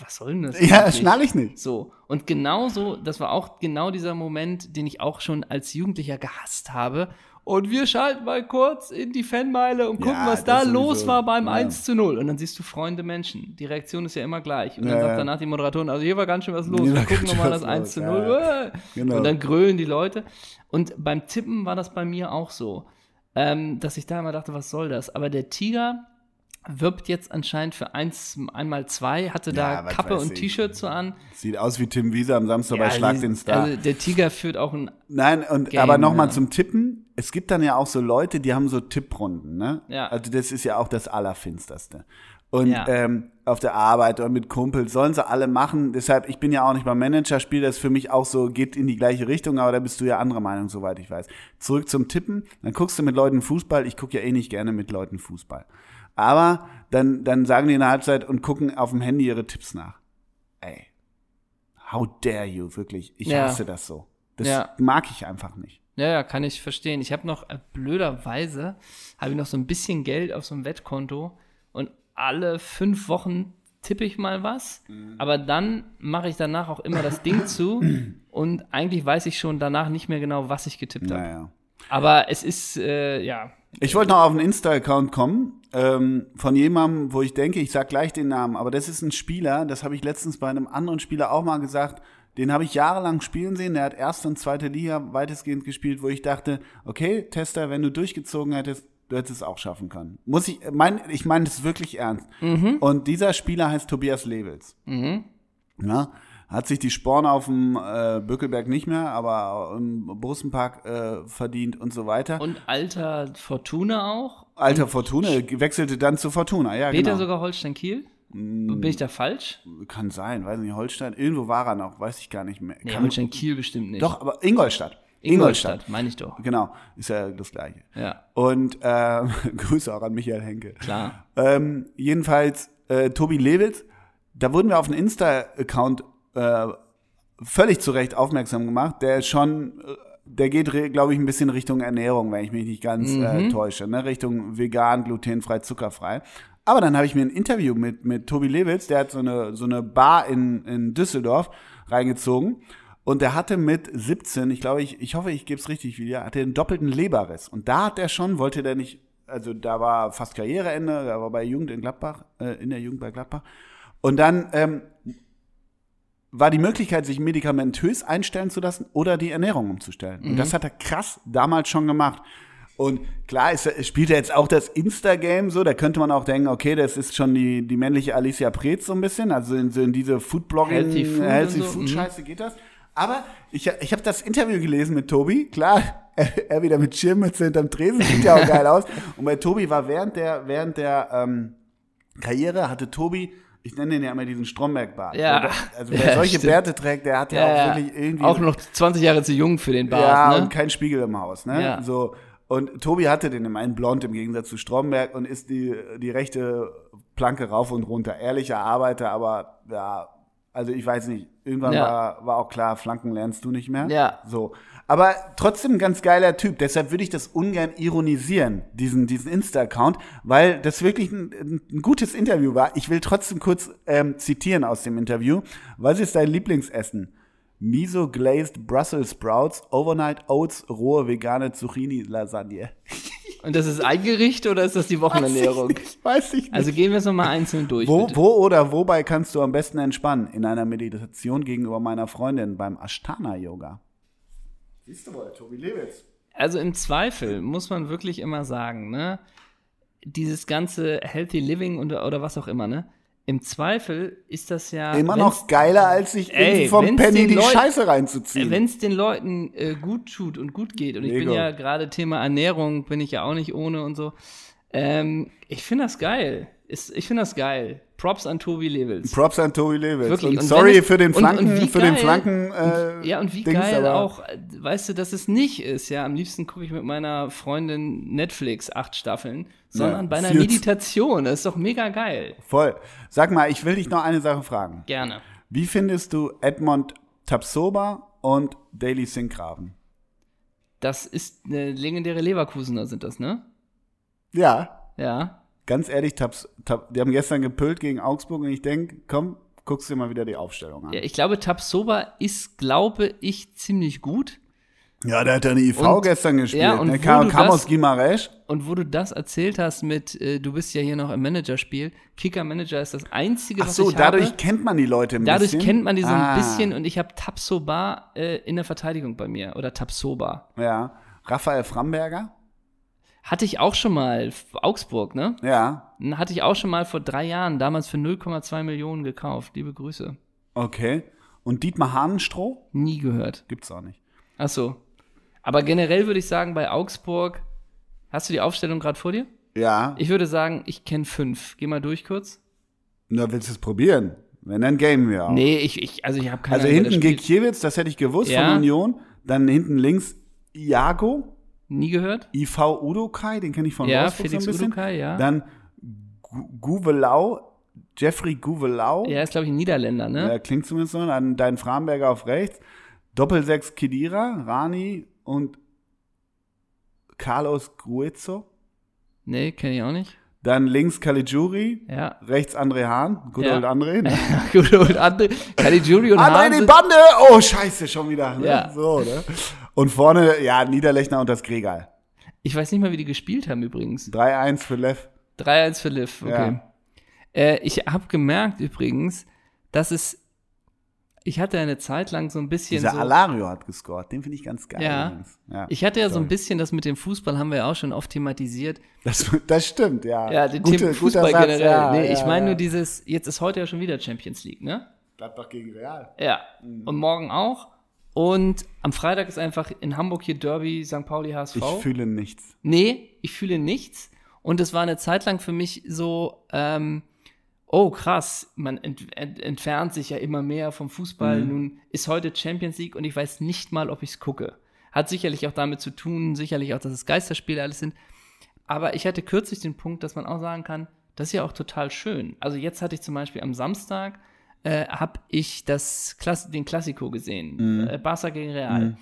was soll denn das? Ja, eigentlich? schnall ich nicht. So. Und genauso, das war auch genau dieser Moment, den ich auch schon als Jugendlicher gehasst habe. Und wir schalten mal kurz in die Fanmeile und gucken, Ja, was da das los war beim Ja. 1 zu 0. Und dann siehst du Freunde Menschen. Die Reaktion ist ja immer gleich. Und dann Ja, sagt ja. danach die Moderatorin, also hier war ganz schön was los. Wir gucken nochmal das 1 zu los, 0. ja. Äh. Genau. Und dann grölen die Leute. Und beim Tippen war das bei mir auch so, ähm, dass ich da immer dachte, was soll das? Aber der Tiger wirbt jetzt anscheinend für eins, einmal zwei, hatte Ja, da Kappe und. T-Shirt so an. Sieht aus wie Tim Wieser am Samstag bei Schlag die- den Star. Also der Tiger führt auch ein Nein, und Game, aber nochmal ja. zum Tippen. Es gibt dann ja auch so Leute, die haben so Tipprunden, ne? Ja. Also das ist ja auch das Allerfinsterste. Und Ja. ähm, auf der Arbeit oder mit Kumpels sollen sie alle machen. Deshalb, ich bin ja auch nicht beim Managerspiel, das ist für mich auch so, geht in die gleiche Richtung, aber da bist du ja anderer Meinung, soweit ich weiß. Zurück zum Tippen, dann guckst du mit Leuten Fußball. Ich gucke ja eh nicht gerne mit Leuten Fußball. Aber dann, dann sagen die in der Halbzeit und gucken auf dem Handy ihre Tipps nach. Ey, how dare you, wirklich. Ich Ja. hasse das so. Das Ja. mag ich einfach nicht. Ja, ja, kann ich verstehen. Ich habe noch, äh, blöderweise, habe ich noch so ein bisschen Geld auf so einem Wettkonto und alle fünf Wochen tippe ich mal was, Mhm. aber dann mache ich danach auch immer das Ding zu und eigentlich weiß ich schon danach nicht mehr genau, was ich getippt habe. Naja. Aber es ist, äh, ja, Ich wollte noch auf einen Insta-Account kommen, ähm, von jemandem, wo ich denke, ich sag gleich den Namen, aber das ist ein Spieler, das habe ich letztens bei einem anderen Spieler auch mal gesagt, den habe ich jahrelang spielen sehen, der hat erste und zweite Liga weitestgehend gespielt, wo ich dachte, okay, Tester, wenn du durchgezogen hättest, du hättest es auch schaffen können. Muss ich, mein, ich meine das wirklich ernst. Und dieser Spieler heißt Tobias Levels. Ja, hat sich die Sporn auf dem äh, Böckelberg nicht mehr, aber im Brussenpark äh, verdient und so weiter. und alter Fortuna auch. Alter Fortuna, wechselte dann zu Fortuna, ja, Peter genau. Mm. sogar Holstein-Kiel? Bin ich da falsch? Kann sein, weiß nicht, Holstein, irgendwo war er noch, weiß ich gar nicht mehr. Nee, Kann, Holstein-Kiel bestimmt nicht. doch, aber Ingolstadt. Ingolstadt, meine ich doch. Genau, ist ja das Gleiche. Ja, Und äh, Grüße auch an Michael Henke. klar. Ähm, jedenfalls, äh, Tobi Lewitz, da wurden wir auf einen Insta-Account äh, völlig zu Recht aufmerksam gemacht, der schon, äh, der geht, glaube ich, ein bisschen Richtung Ernährung, wenn ich mich nicht ganz äh, täusche, ne? Richtung vegan, glutenfrei, zuckerfrei. Aber dann habe ich mir ein Interview mit, mit Tobi Lewitz, der hat so eine, so eine Bar in, in Düsseldorf reingezogen. Und der hatte mit 17, ich glaube, ich, ich hoffe, ich gebe es richtig wieder, hatte einen doppelten Leberriss. Und da hat er schon, wollte der nicht, also da war fast Karriereende, da war bei Jugend in Gladbach, äh, in der Jugend bei Gladbach. Und dann ähm, war die Möglichkeit, sich medikamentös einstellen zu lassen oder die Ernährung umzustellen. Und das hat er krass damals schon gemacht. Und klar ist, spielt er jetzt auch das Insta-Game so, da könnte man auch denken, okay, das ist schon die, die männliche Alicia Preetz so ein bisschen, also in, so in diese Foodblogging, Healthy Food Healthy Food mhm. Scheiße geht das. Aber ich, ich habe das Interview gelesen mit Tobi, klar, er, er wieder mit Schirmmütze hinterm Tresen, sieht ja auch geil aus. Und bei Tobi war während der, während der ähm, Karriere hatte Tobi, ich nenne den ja immer diesen Stromberg-Bart. Ja. Also wer Ja, solche stimmt. Bärte trägt, der hat ja, Ja, auch wirklich irgendwie Auch noch 20 Jahre zu jung für den Bart, ja, ne? und kein Spiegel im Haus, ne? Ja. So. Und Tobi hatte den immer in blond im Gegensatz zu Stromberg und ist die, die rechte Planke rauf und runter. Ehrlicher Arbeiter, aber ja, also ich weiß nicht, irgendwann war, war auch klar, Flanken lernst du nicht mehr. Ja. So. Aber trotzdem ein ganz geiler Typ. Deshalb würde ich das ungern ironisieren, diesen, diesen Insta-Account, weil das wirklich ein, ein gutes Interview war. Ich will trotzdem kurz ähm, zitieren aus dem Interview. Was ist dein Lieblingsessen? Miso glazed Brussels Sprouts, Overnight Oats, rohe vegane Zucchini Lasagne. Und das ist ein Gericht oder ist das die Wochenernährung? Weiß ich nicht. Weiß ich nicht. Also gehen wir es nochmal einzeln durch. wo, bitte. wo oder wobei kannst du am besten entspannen? In einer Meditation gegenüber meiner Freundin beim Ashtana Yoga. Siehst du wohl, Tobi Lewitz. Also im Zweifel muss man wirklich immer sagen, ne? Dieses ganze Healthy Living und, oder was auch immer, ne? Im Zweifel ist das ja. Immer noch geiler, als sich Ey, irgendwie vom Penny die Leuten- Scheiße reinzuziehen. Wenn es den Leuten äh, gut tut und gut geht, und ich bin ja gerade Thema Ernährung, bin ich ja auch nicht ohne und so. Ähm, ich finde das geil. Ist, ich finde das geil. Props an Tobi Levels. Props an Tobi Lewitz. Wirklich. Und Und sorry es- für den und- und Flanken, wie für den Flanken. Äh, Ja, und wie Dings, geil auch, äh, weißt du, dass es nicht ist, ja. Am liebsten gucke ich mit meiner Freundin Netflix acht Staffeln, sondern Ja, bei einer. Meditation. Das ist doch mega geil. Voll. Sag mal, ich will dich noch eine Sache fragen. Gerne. Wie findest du Edmond Tapsoba und Daily Sinkgraven? Das ist eine legendäre Leverkusener, sind das, ne? Ja, Ja. Ganz ehrlich, Taps, Tap, die haben gestern gepüllt gegen Augsburg und ich denke, komm, guckst dir mal wieder die Aufstellung an. Ja, ich glaube, Tabsoba ist, glaube ich, ziemlich gut. Ja, der hat ja eine IV Und- gestern gespielt. ja, und ne? wo kam, du kam das- aus Gimaresch. Und wo du das erzählt hast mit, äh, du bist ja hier noch im Managerspiel, Kicker-Manager ist das Einzige, Ach was so, ich dadurch habe. kennt man die Leute ein Dadurch bisschen. kennt man die so ein Ah, bisschen und ich habe Tabsoba äh, in der Verteidigung bei mir oder Tabsoba. Ja. Raphael Framberger. Hatte ich auch schon mal, Augsburg, ne? Ja. Hatte ich auch schon mal vor drei Jahren, damals für 0,2 Millionen gekauft. Liebe Grüße. Okay. Und Dietmar Hahnenstroh? Nie gehört. Gibt's auch nicht. Ach so. Aber generell würde ich sagen, bei Augsburg, hast du die Aufstellung gerade vor dir? Ja. Ich würde sagen, ich kenne fünf. Geh mal durch kurz. Na, willst du es probieren? Wenn, dann gamen wir auch. Nee, ich, ich also ich habe keine also Ahnung, hinten. Gekiewicz, das hätte ich gewusst Ja. von Union. Dann hinten links Iago, Nie gehört? IV Udokai, den kenne ich von Ja, Wolfsburg Felix so ein bisschen. Udokai, ja. Dann Gu- Guvelau, Jeffrey Guvelau. Er ist, glaube ich, ein Niederländer, ne? Ja, klingt zumindest so. Dann dein Framberger auf rechts. Doppelsechs Kedira, Rani und Carlos Gruezzo. Nee, kenne ich auch nicht. Dann links Caligiuri, Ja. rechts André Hahn, good Ja. old André. Ne? Gut, und andere, Caligiuri und André Hahn die sind- Bande! Oh, scheiße, schon wieder. Ne? Ja. So, ne? Und vorne, ja, Niederlechner und das Gregal. Ich weiß nicht mal, wie die gespielt haben übrigens. 3-1 für Lev. 3-1 für Liv, okay. Ja. Äh, ich habe gemerkt übrigens, dass es, ich hatte eine Zeit lang so ein bisschen Dieser so, Alario hat gescored, den finde ich ganz geil. Ja. ja. ich hatte ja so ein bisschen das mit dem Fußball, haben wir ja auch schon oft thematisiert. Das, das stimmt, ja. Ja, den Gute- Fußball Satz, generell. ja, nee, ich meine nur dieses, jetzt ist heute ja schon wieder Champions League, ne? Gladbach gegen Real. Ja. Mhm. Und morgen auch. Und am Freitag ist einfach in Hamburg hier Derby St. Pauli HSV. Ich fühle nichts. Nee, ich fühle nichts. Und es war eine Zeit lang für mich so, ähm, oh krass, man ent ent entfernt sich ja immer mehr vom Fußball. Mhm. Nun ist heute Champions League und ich weiß nicht mal, ob ich es gucke. Hat sicherlich auch damit zu tun, sicherlich auch, dass es Geisterspiele alles sind. Aber ich hatte kürzlich den Punkt, dass man auch sagen kann, das ist ja auch total schön. Also jetzt hatte ich zum Beispiel am Samstag, äh, habe ich das Klass den Klassiko gesehen, äh, Barca gegen Real.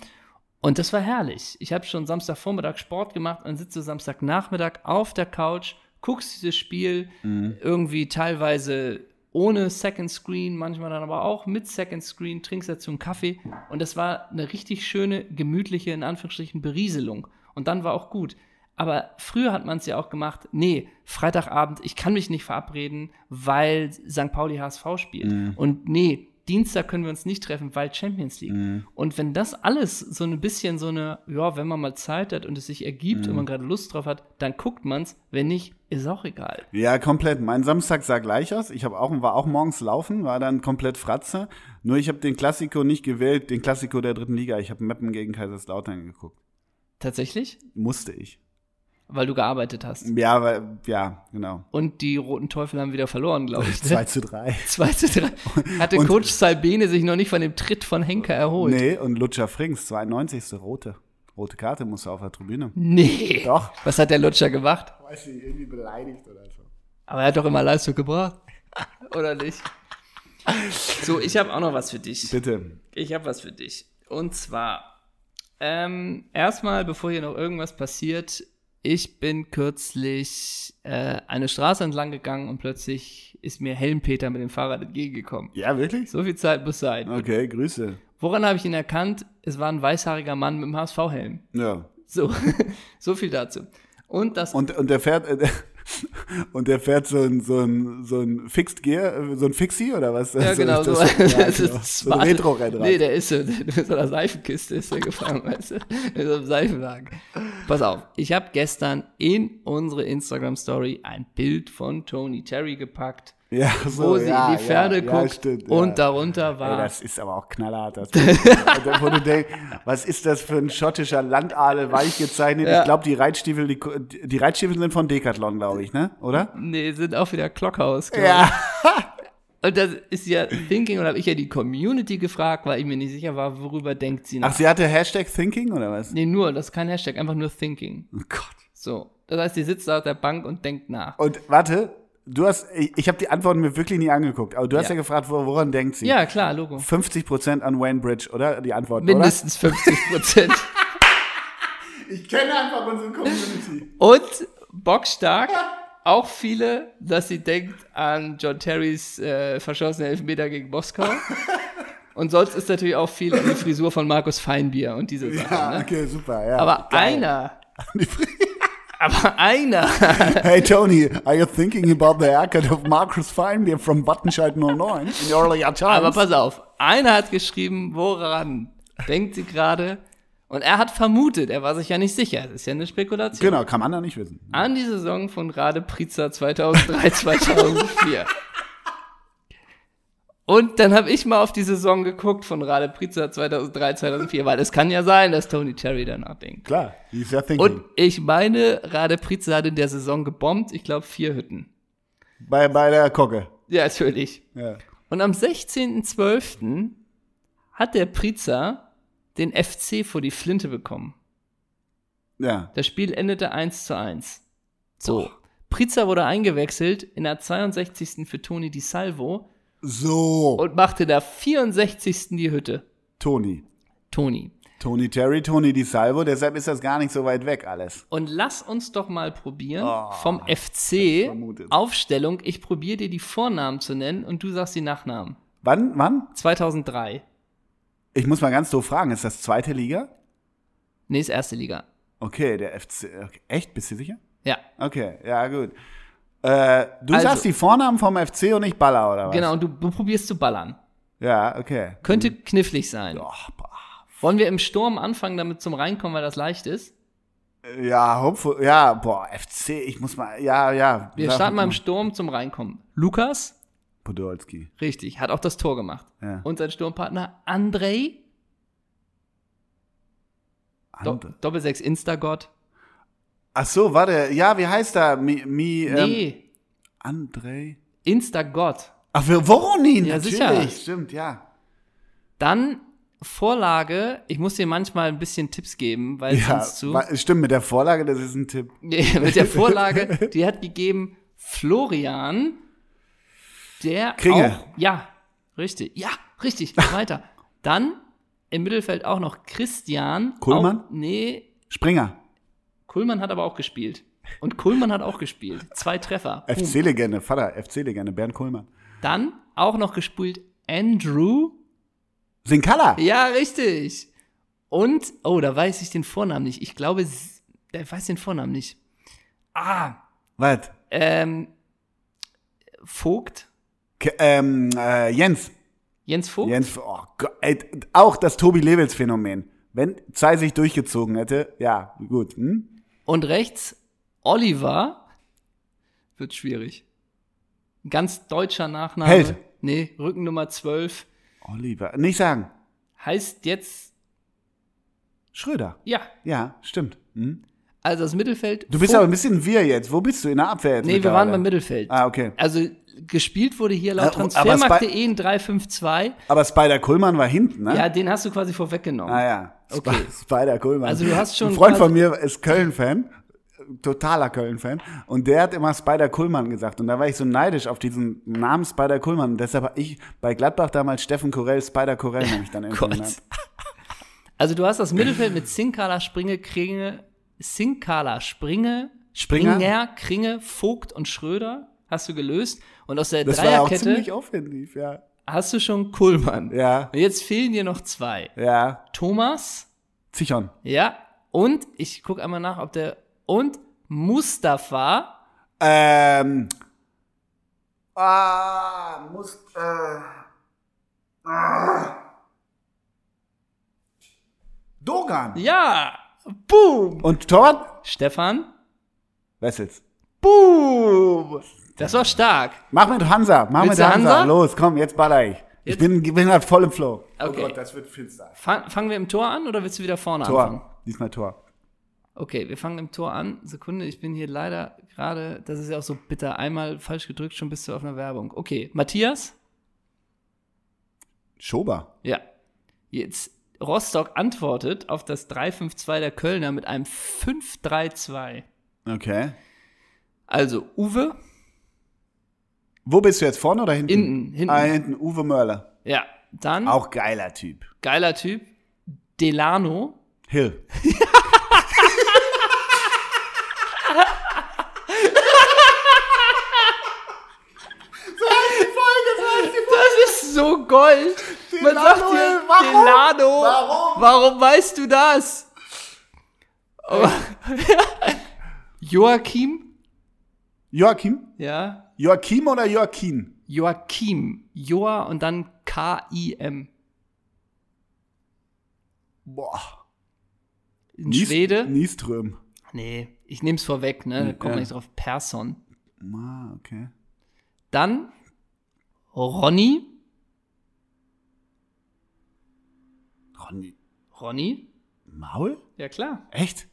Und das war herrlich. Ich habe schon Samstagvormittag Sport gemacht und sitze Samstagnachmittag auf der Couch, guckst dieses Spiel irgendwie teilweise ohne Second Screen, manchmal dann aber auch mit Second Screen, trinkst dazu einen Kaffee und das war eine richtig schöne, gemütliche, in Anführungsstrichen, Berieselung. Und dann war auch gut. Aber früher hat man es ja auch gemacht, nee, Freitagabend, ich kann mich nicht verabreden, weil St. Pauli HSV spielt. Und nee, Dienstag können wir uns nicht treffen, weil Champions League. Und wenn das alles so ein bisschen so eine, ja, wenn man mal Zeit hat und es sich ergibt und man gerade Lust drauf hat, dann guckt man's. Wenn nicht, ist auch egal. Ja, komplett. Mein Samstag sah gleich aus. Ich habe auch, war auch morgens laufen, war dann komplett Fratze. Nur ich habe den Klassiko nicht gewählt, den Klassiko der dritten Liga. Ich habe Meppen gegen Kaiserslautern geguckt. Tatsächlich? Musste ich. Weil du gearbeitet hast. Ja, weil, ja, genau. Und die Roten Teufel haben wieder verloren, glaube ich. 2 Ne? zu 3. 2 zu 3. Hatte Und- Coach Salbene sich noch nicht von dem Tritt von Henker erholt. Nee, und Lutscher Frings, 92. rote. Rote Karte musste auf der Tribüne. Nee. Doch. Was hat der Lutscher gemacht? Weiß nicht, irgendwie beleidigt oder so. Aber er hat doch immer Leistung gebracht. Oder nicht? So, ich habe auch noch was für dich. Bitte. Ich habe was für dich. Und zwar, ähm, erstmal, bevor hier noch irgendwas passiert, ich bin kürzlich äh, eine Straße entlang gegangen und plötzlich ist mir Helmpeter mit dem Fahrrad entgegengekommen. Ja, wirklich? So viel Zeit muss sein. Okay, Grüße. Woran habe ich ihn erkannt? Es war ein weißhaariger Mann mit dem HSV-Helm. Ja. So, so viel dazu. Und das Und, und der fährt, äh, und der fährt so ein, so ein, so ein Fixed Gear, so ein Fixie oder was? Ja, So genau, so, das, ja, genau. ist so ein. Retro-Rennrad. Nee, der ist so, mit so einer Seifenkiste ist der gefahren, weißt du? Mit so einem Seifenwagen. Pass auf, ich habe gestern in unsere Instagram-Story ein Bild von Tony Terry gepackt, ja, wo so, sie ja, in die Pferde ja, guckt stimmt, und darunter war Ey, das ist aber auch knallhart. Das Also, wo du denkst, was ist das für ein schottischer Landadel weich gezeichnet? Ich glaube, die Reitstiefel, die, die Reitstiefel sind von Decathlon, glaube ich, ne? Oder? Nee, sind auch wieder Klockhaus. glaub Ja. Und das ist ja Thinking, und habe ich ja die Community gefragt, weil ich mir nicht sicher war, worüber denkt sie nach. Ach, sie hatte Hashtag Thinking oder was? nee, nur, das ist kein Hashtag, einfach nur Thinking. Oh Gott. So. Das heißt, sie sitzt da auf der Bank und denkt nach. Und warte, du hast, ich, habe die Antworten mir wirklich nie angeguckt, aber du hast ja, Ja. gefragt, wo- woran denkt sie? Ja, klar, Logo. 50% an Wayne Bridge, oder? Die Antworten, Mindestens 50 Prozent. Ich kenne einfach unsere Community. Und bockstark, auch viele, dass sie denkt an John Terrys äh, verschossene Elfmeter gegen Moskau. Und sonst ist natürlich auch viel an die Frisur von Markus Feinbier und diese Sachen. Ja, ne? okay, super. Ja, Aber geil. einer, Die Fri- aber einer, Hey Tony, are you thinking about the haircut of Marcus Feinbier from Wattenscheid 09 in earlier times? aber pass auf, einer hat geschrieben, woran denkt sie gerade? Und er hat vermutet, er war sich ja nicht sicher, es ist ja eine Spekulation. genau, kann man da nicht wissen. An die Saison von Rade Priza 2003, 2004. Und dann habe ich mal auf die Saison geguckt von Rade Priza 2003, 2004, weil es kann ja sein, dass Tony Cherry danach denkt. Klar, he's ja thinking. Und ich meine, Rade Priza hat in der Saison gebombt, ich glaube vier Hütten. bei, bei der Kocke. Ja, natürlich. Ja. Und am 16.12. hat der Priza den FC vor die Flinte bekommen. ja. Das Spiel endete 1 zu 1. So. Priza wurde eingewechselt in der 62. für Toni Di Salvo So, und machte der 64. die Hütte. Tony. Toni. Tony Terry, Tony Di Salvo, deshalb ist das gar nicht so weit weg alles. Und lass uns doch mal probieren, Oh, vom FC. Aufstellung, ich probiere dir die Vornamen zu nennen und du sagst die Nachnamen. Wann, wann? 2003. Ich muss mal ganz doof fragen, ist das zweite Liga? Nee, ist erste Liga. Okay, der FC. Okay. Echt? Bist du sicher? Ja, Okay, ja, gut. Äh, du Also- sagst die Vornamen vom FC und nicht Baller, oder was? genau. Und du, du probierst zu ballern. Ja, okay. Könnte knifflig sein. Boah. Wollen wir im Sturm anfangen, damit zum Reinkommen, weil das leicht ist? Ja, hopeful, ja, boah, FC, ich muss mal, ja, ja. Wir starten mal im Sturm zum Reinkommen. Lukas, Podolski. richtig, hat auch das Tor gemacht. Ja. Und sein Sturmpartner Andrei, Do Ande- Doppelsechs Instagott. Ach so, warte, ja, wie heißt er? Mi, mi ähm, Nee, Andrei. Instagott. Ach, für Voronin, Ja, natürlich, sicher. stimmt, ja. Dann Vorlage, ich muss dir manchmal ein bisschen Tipps geben, weil Ja, sonst zu. stimmt, mit der Vorlage, das ist ein Tipp. Nee, mit der Vorlage, die hat gegeben Florian, der Kringe. auch, ja, richtig, ja, richtig, weiter. Dann im Mittelfeld auch noch Christian. Kuhlmann? Auch, nee, Springer, Kuhlmann hat aber auch gespielt. Und Kuhlmann hat auch gespielt. Zwei Treffer. FC-Legende, Vater, FC-Legende, Bernd Kohlmann. Dann auch noch gespielt Andrew. Sinkala. Ja, richtig. Und, oh, da weiß ich den Vornamen nicht. Ich glaube, der weiß den Vornamen nicht. Ah, Was? ähm, Vogt. Ke- Ähm, äh, Jens. Jens Vogt? Jens, oh Gott, ey, auch das Tobi Levels Phänomen. Wenn Zei sich durchgezogen hätte, ja, gut. Hm? Und rechts Oliver. Wird schwierig. Ganz deutscher Nachname. Held. Nee, Rückennummer 12. Oliver, nicht sagen. Heißt jetzt, Schröder. ja, Ja, stimmt. Hm? also das Mittelfeld. Du bist aber ein bisschen wir jetzt. Wo bist du? In der Abwehr jetzt? Nee, wir waren beim Mittelfeld. Ah, okay. Also gespielt wurde hier laut Transfermarkt.de ein 3-5-2. Aber Spider Kullmann war hinten, ne? Ja, den hast du quasi vorweggenommen. Ah ja. Okay. Sp Spider Kullmann. Also du hast schon Ein Freund von mir ist Köln-Fan. Totaler Köln-Fan. Und der hat immer Spider Kullmann gesagt. Und da war ich so neidisch auf diesen Namen Spider Kullmann. Und deshalb habe ich bei Gladbach damals Steffen Korell, Spider Korell nämlich dann genannt. Also du hast das Mittelfeld mit Sinkala, Springe, Kringe, Sinkala, Springe, Springer? Springer, Kringe, Vogt und Schröder hast du gelöst. Und aus der Das war ja auch Dreierkette ziemlich offensiv, ja. hast du schon Kuhlmann. Ja, Und jetzt fehlen dir noch zwei. ja. Thomas, Zichon. ja, und ich gucke einmal nach, ob der, und Mustafa, Ähm. Ah, muss. Äh, ah. Dogan. ja, boom, Und Torwart? Stefan, Wessels. boom. Das war stark. Mach mit Hansa. Mach Willst mit Hansa. Hansa? Los, komm, jetzt baller ich. Ich Jetzt- bin, bin halt voll im Flow. Okay. Oh Gott, das wird finster. Fang, fangen wir im Tor an oder willst du wieder vorne anfangen? Tor. Diesmal Tor. Okay, wir fangen im Tor an. Sekunde, ich bin hier leider gerade, das ist ja auch so bitter, einmal falsch gedrückt, schon bist du auf einer Werbung. Okay, Matthias? Schober. Ja. Jetzt, Rostock antwortet auf das 3-5-2 der Kölner mit einem 5-3-2. Okay. Also Uwe, wo bist du jetzt? Vorne oder hinten? Hinten. hinten. Ah, hinten. Uwe Mörler. Ja, dann. Auch geiler Typ. Geiler Typ. Delano. Hill. so eine Folge, so Gold. Man Delano, sagt dir, warum? Delano, warum? warum weißt du das? Joachim? Joachim? Ja. Joachim oder Joaquin? Joachim. Joa und dann K-I-M. Boah. In Nies- Schwede? Nieström. Nee, ich nehm's vorweg, ne? Da kommt Ja. nicht drauf. Person. Ah, okay. Dann Ronny. Ronny. Ronny? Maul? Ja, klar. Echt?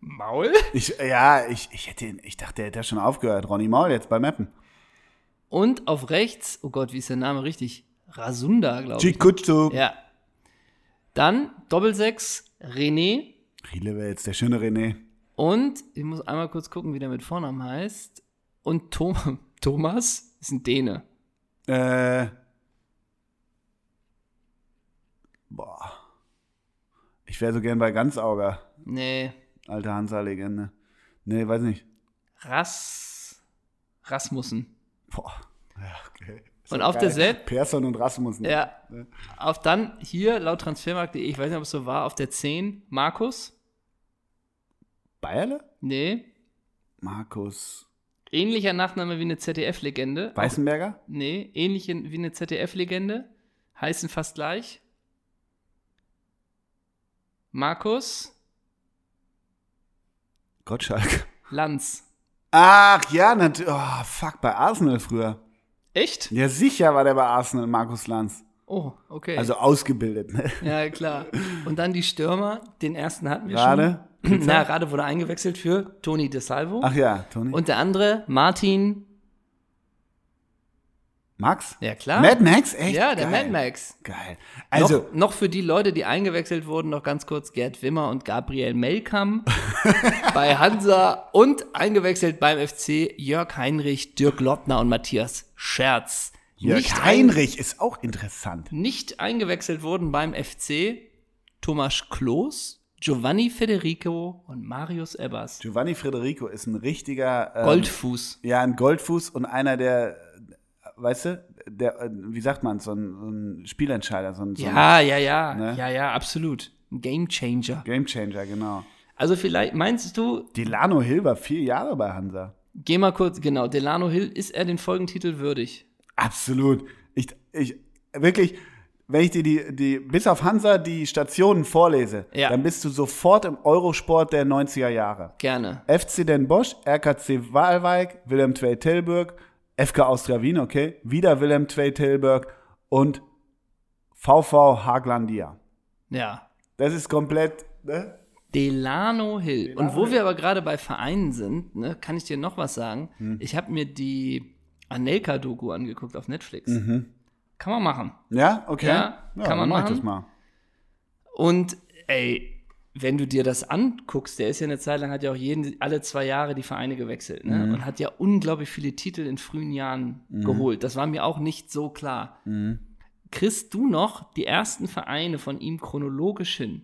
Maul? Ich, ja, ich, ich hätte ihn, ich dachte, er hätte schon aufgehört. Ronny Maul jetzt bei Mappen. Und auf rechts, oh Gott, wie ist der Name richtig? Rasunda, glaube ich. Chikutsu. Ja. Dann Doppelsechs, René. Riele wäre jetzt der schöne René. Und ich muss einmal kurz gucken, wie der mit Vornamen heißt. Und Tom Thomas ist ein Däne. Äh. Boah. Ich wäre so gern bei Ganzauger. Nee, Alte Hansa-Legende. Nee, weiß nicht. Ras Rasmussen. Boah. Ja, okay. Ist Und auf der geil. Set- Persson und Rasmussen. Ja. Auf dann hier, laut Transfermarkt.de, ich weiß nicht, ob es so war, auf der 10 Markus. Bayerle? Nee. Markus Ähnlicher Nachname wie eine ZDF-Legende. Weißenberger? Nee, ähnlich wie eine ZDF-Legende. Heißen fast gleich. Markus Gottschalk. Lanz. Ach ja, natürlich. Oh, fuck, bei Arsenal früher. Echt? Ja, sicher war der bei Arsenal, Markus Lanz. Oh, okay. Also ausgebildet, ne? ja, klar. Und dann die Stürmer. Den ersten hatten wir Rade? schon. Na, Rade wurde eingewechselt für Toni De Salvo. Ach ja, Toni. Und der andere, Martin. Max? Ja, klar. Mad Max? Echt? Ja, der Geil. Mad Max. Geil. Also, noch, noch für die Leute, die eingewechselt wurden, noch ganz kurz Gerd Wimmer und Gabriel Melkam bei Hansa und eingewechselt beim FC Jörg Heinrich, Dirk Lottner und Matthias Scherz. Jörg nicht Heinrich ist auch interessant. Ein, nicht eingewechselt wurden beim FC Thomas Kloß, Giovanni Federico und Marius Ebbers. Giovanni Federico ist ein richtiger ähm, Goldfuß. Ja, ein Goldfuß und einer der, weißt du, der, äh, wie sagt man, so ein, so ein Spielentscheider, so ein, so Ja, ja, ja. Ne? Ja, ja, absolut. Ein Gamechanger. ein Gamechanger, genau. Also vielleicht meinst du, Delano Hill war vier Jahre bei Hansa. geh mal kurz, genau, Delano Hill, ist er den Folgentitel würdig? Absolut. Ich, ich, wirklich, wenn ich dir die, die, bis auf Hansa die Stationen vorlese, Ja. dann bist du sofort im Eurosport der 90er Jahre. Gerne. FC Den Bosch, RKC Waalwijk, Willem II Tilburg, FK Austria Wien, okay, wieder Willem II Tilburg und VV Haglandia. Ja. Das ist komplett, ne? Delano Hill. Delano Und wo Hill. wir aber gerade bei Vereinen sind, ne, kann ich dir noch was sagen. Hm. Ich habe mir die Anelka-Doku angeguckt auf Netflix. Mhm. Kann man machen. Ja, okay. Ja, kann man dann mach ich machen. das mal. Und ey, wenn du dir das anguckst, der ist ja eine Zeit lang, hat ja auch jeden, alle zwei Jahre die Vereine gewechselt ne? Mhm. und hat ja unglaublich viele Titel in frühen Jahren geholt. Das war mir auch nicht so klar. Mhm. Kriegst du noch die ersten Vereine von ihm chronologisch hin?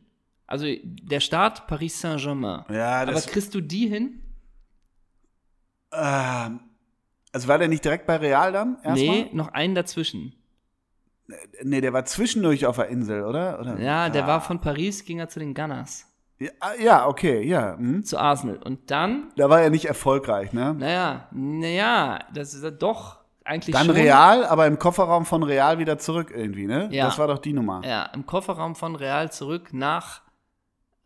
Also der Start Paris Saint-Germain. Ja, Aber kriegst du die hin? ähm, also war der nicht direkt bei Real dann? Erstmal? Nee, noch einen dazwischen. Nee, der war zwischendurch auf der Insel, oder? oder? Ja, der war von Paris, ging er zu den Gunners, Ja, ah, ja okay, ja. Hm. zu Arsenal. Und dann, Da war er nicht erfolgreich, ne? naja, naja, das ist ja doch eigentlich Dann schon. Real, aber im Kofferraum von Real wieder zurück irgendwie, ne? Ja. Das war doch die Nummer. Ja, im Kofferraum von Real zurück nach,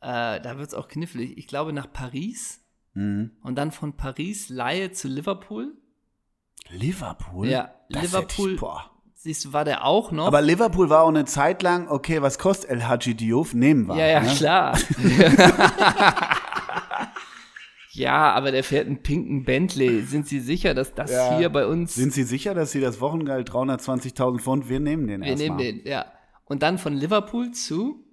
äh, da wird es auch knifflig, ich glaube nach Paris. Mhm. Und dann von Paris Laie zu Liverpool. Liverpool? Ja, Das Liverpool. Ich, boah. Siehst du, war der auch noch? Aber Liverpool war auch eine Zeit lang, okay, was kostet El Hadji Diouf? Nehmen wir. ja, ja, ne? klar. ja, aber der fährt einen pinken Bentley. Sind Sie sicher, dass das Ja. hier bei uns. Sind Sie sicher, dass Sie das Wochengeld 320.000 Pfund, wir nehmen den wir erstmal. nehmen den, ja. Und dann von Liverpool zu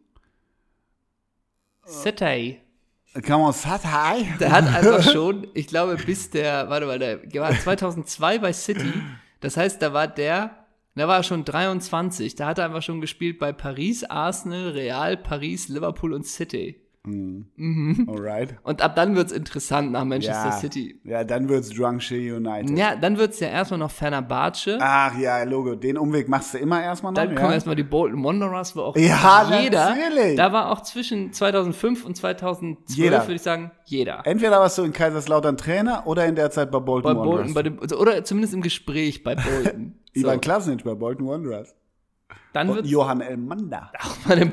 City. Come on, Satai. Der hat einfach schon, ich glaube, bis der, warte mal, der war 2002 bei City. Das heißt, da war der, da war er schon 23. Da hat er einfach schon gespielt bei Paris, Arsenal, Real, Paris, Liverpool und City. Alright. Und ab dann wird es interessant nach Manchester Ja, City. ja, dann wird's Drunkshe United. Ja, dann wird es ja erstmal noch Fenerbahce. Ach ja, Logo, den Umweg machst du immer erstmal noch, Dann ja? kommen erstmal die Bolton Wanderers, wo auch Ja, jeder, natürlich. da war auch zwischen 2005 und 2012, Jeder. würde ich sagen, jeder. Entweder warst du in Kaiserslautern Trainer oder in der Zeit bei Bolton Bei Wanderers. Bolton, bei dem, oder zumindest im Gespräch bei Bolton. so, Ivan Klasnic bei Bolton Wanderers. dann wird Johann Elmander. bei dem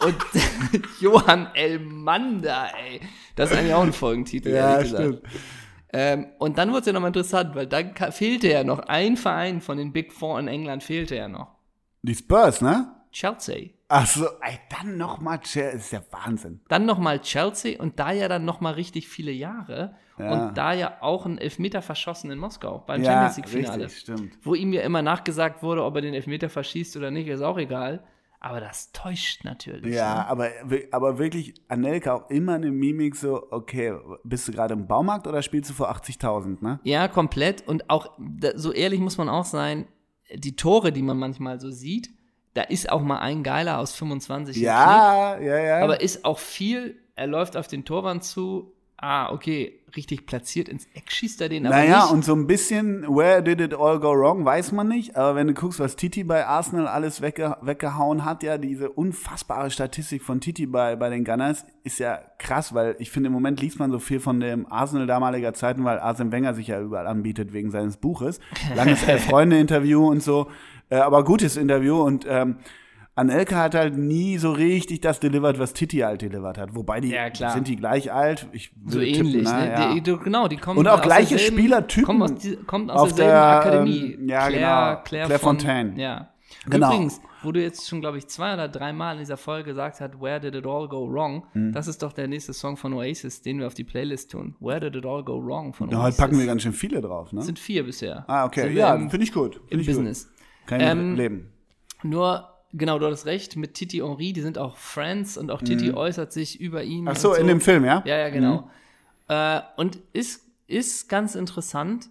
und Johann Elmander, ey. Das ist eigentlich auch ein Folgentitel, Ja, ehrlich gesagt. stimmt. Ähm, und dann wurde es ja nochmal interessant, weil dann ka- fehlte ja noch ein Verein von den Big Four in England, fehlte ja noch. Die Spurs, ne? Chelsea. Ach so, ey, dann nochmal, ist ja Wahnsinn. Dann nochmal Chelsea und da ja dann nochmal richtig viele Jahre. Ja. Und da ja auch ein Elfmeter verschossen in Moskau beim Ja, Champions League-Finale. richtig, stimmt. Wo ihm ja immer nachgesagt wurde, ob er den Elfmeter verschießt oder nicht, ist auch egal. Aber das täuscht natürlich. Ja, ne? aber, aber wirklich, Anelka auch immer eine Mimik so, okay, bist du gerade im Baumarkt oder spielst du vor 80.000, ne? Ja, komplett. Und auch, so ehrlich muss man auch sein, die Tore, die man manchmal so sieht, da ist auch mal ein Geiler aus 25 geknickt. Ja, ja, ja. Aber ist auch viel, er läuft auf den Torwand zu, ah, okay, richtig platziert ins Eck schießt er den aber naja, nicht. und so ein bisschen, where did it all go wrong, weiß man nicht. Aber wenn du guckst, was Titi bei Arsenal alles wegge weggehauen hat, ja, diese unfassbare Statistik von Titi bei, bei den Gunners ist ja krass, weil ich finde, im Moment liest man so viel von dem Arsenal damaliger Zeiten, weil Arsene Wenger sich ja überall anbietet wegen seines Buches. Langes Elf-Freunde-Interview und so. Äh, aber gutes Interview und ähm, Anelka hat halt nie so richtig das delivered, was Titi halt delivered hat. Wobei die Ja, sind die gleich alt. Ich so würde ähnlich, tippen, ne? Ja. Die, die, genau, die kommen Und auch aus gleiche derselben- Spielertypen Kommen aus, die, kommt aus derselben der, Akademie. ähm, ja, Claire, genau. Claire, Claire von, Fontaine. Ja. Genau. Übrigens, wo du jetzt schon, glaube ich, zwei oder dreimal in dieser Folge gesagt hast, Where did it all go wrong? Mhm. Das ist doch der nächste Song von Oasis, den wir auf die Playlist tun. Where did it all go wrong von Ja, Oasis. heute packen wir ganz schön viele drauf, ne? sind vier bisher. Ah, okay. Sind Ja, finde ich gut. Find im Business. Gut. Ich Ähm, leben. Nur, genau, du hattest recht, mit Titi Henry, die sind auch Friends und auch Titi äußert sich über ihn. Mhm. Ach so, und in dem Film, ja? Ja, ja, genau. Äh, und ist, ist ganz interessant.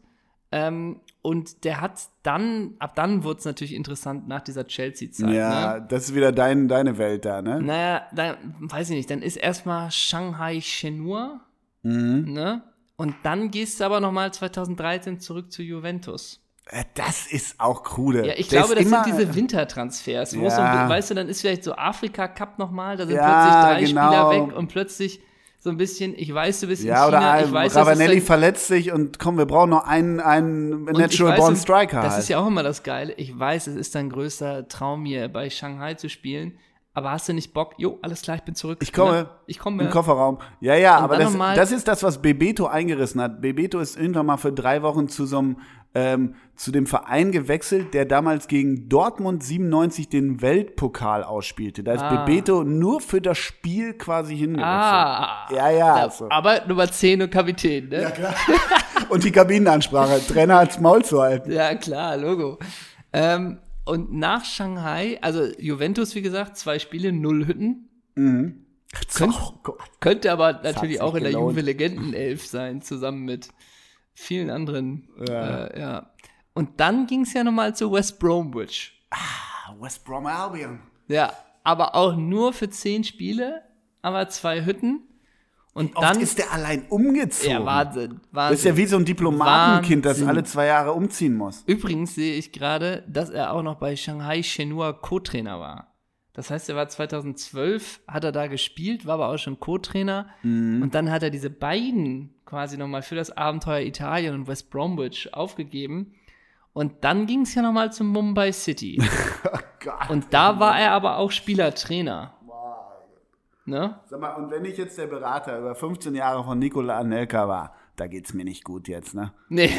Ähm, und der hat dann, ab dann wurde es natürlich interessant nach dieser Chelsea-Zeit. Ja, Ne? das ist wieder dein, deine Welt da, ne? Naja, dann, weiß ich nicht, dann ist erstmal Shanghai Shenhua, Mhm. ne? Und dann gehst du aber nochmal 2013 zurück zu Juventus. Äh, Das ist auch krude. Ja, ich Der glaube, das sind diese Wintertransfers, wo so, Ja. ein- weißt du, dann ist vielleicht so Afrika-Cup nochmal, da sind Ja, plötzlich drei genau. Spieler weg und plötzlich so ein bisschen, ich weiß, du bist Ja, in China, oder ich weiß, Ravanelli verletzt sich und komm, wir brauchen noch einen, einen Natural Born Striker. Das halt. ist ja auch immer das Geile. Ich weiß, es ist dein größter Traum hier bei Shanghai zu spielen. Aber hast du nicht Bock? Jo, alles klar, ich bin zurück. Ich komme. Ne? Ich komme. Im Kofferraum. Ja, ja, Und aber das, das ist das, was Bebeto eingerissen hat. Bebeto ist irgendwann mal für drei Wochen zu so einem, ähm, zu dem Verein gewechselt, der damals gegen Dortmund 97 den Weltpokal ausspielte. Da ist Ah. Bebeto nur für das Spiel quasi hingewechselt. Ah. Ja, ja. also. Aber Nummer 10 und Kapitän, ne? Ja, klar. Und die Kabinenansprache. Trainer als Maul zu halten. Ja, klar, Logo. Ähm, und nach Shanghai, also Juventus, wie gesagt, zwei Spiele, null Hütten. Könnt, Oh könnte aber natürlich auch in der. Juve Legendenelf sein, zusammen mit vielen anderen. Ja. Äh, ja. Und dann ging es ja nochmal zu West Bromwich. Ah, West Brom Albion. Ja, aber auch nur für zehn Spiele, aber zwei Hütten. Und dann ist der allein umgezogen. ja, Wahnsinn, Wahnsinn. Das ist ja wie so ein Diplomatenkind, das Wahnsinn. alle zwei Jahre umziehen muss. Übrigens sehe ich gerade, dass er auch noch bei Shanghai Shenhua Co-Trainer war. Das heißt, er war 2012, hat er da gespielt, war aber auch schon Co-Trainer. Mhm. Und dann hat er diese beiden quasi nochmal für das Abenteuer Italien und West Bromwich aufgegeben. Und dann ging es ja nochmal zum Mumbai City. Oh Gott. Und da war er aber auch Spielertrainer. Ne? Sag mal, und wenn ich jetzt der Berater über 15 Jahre von Nikola Anelka war, da geht's mir nicht gut jetzt, ne? Nee.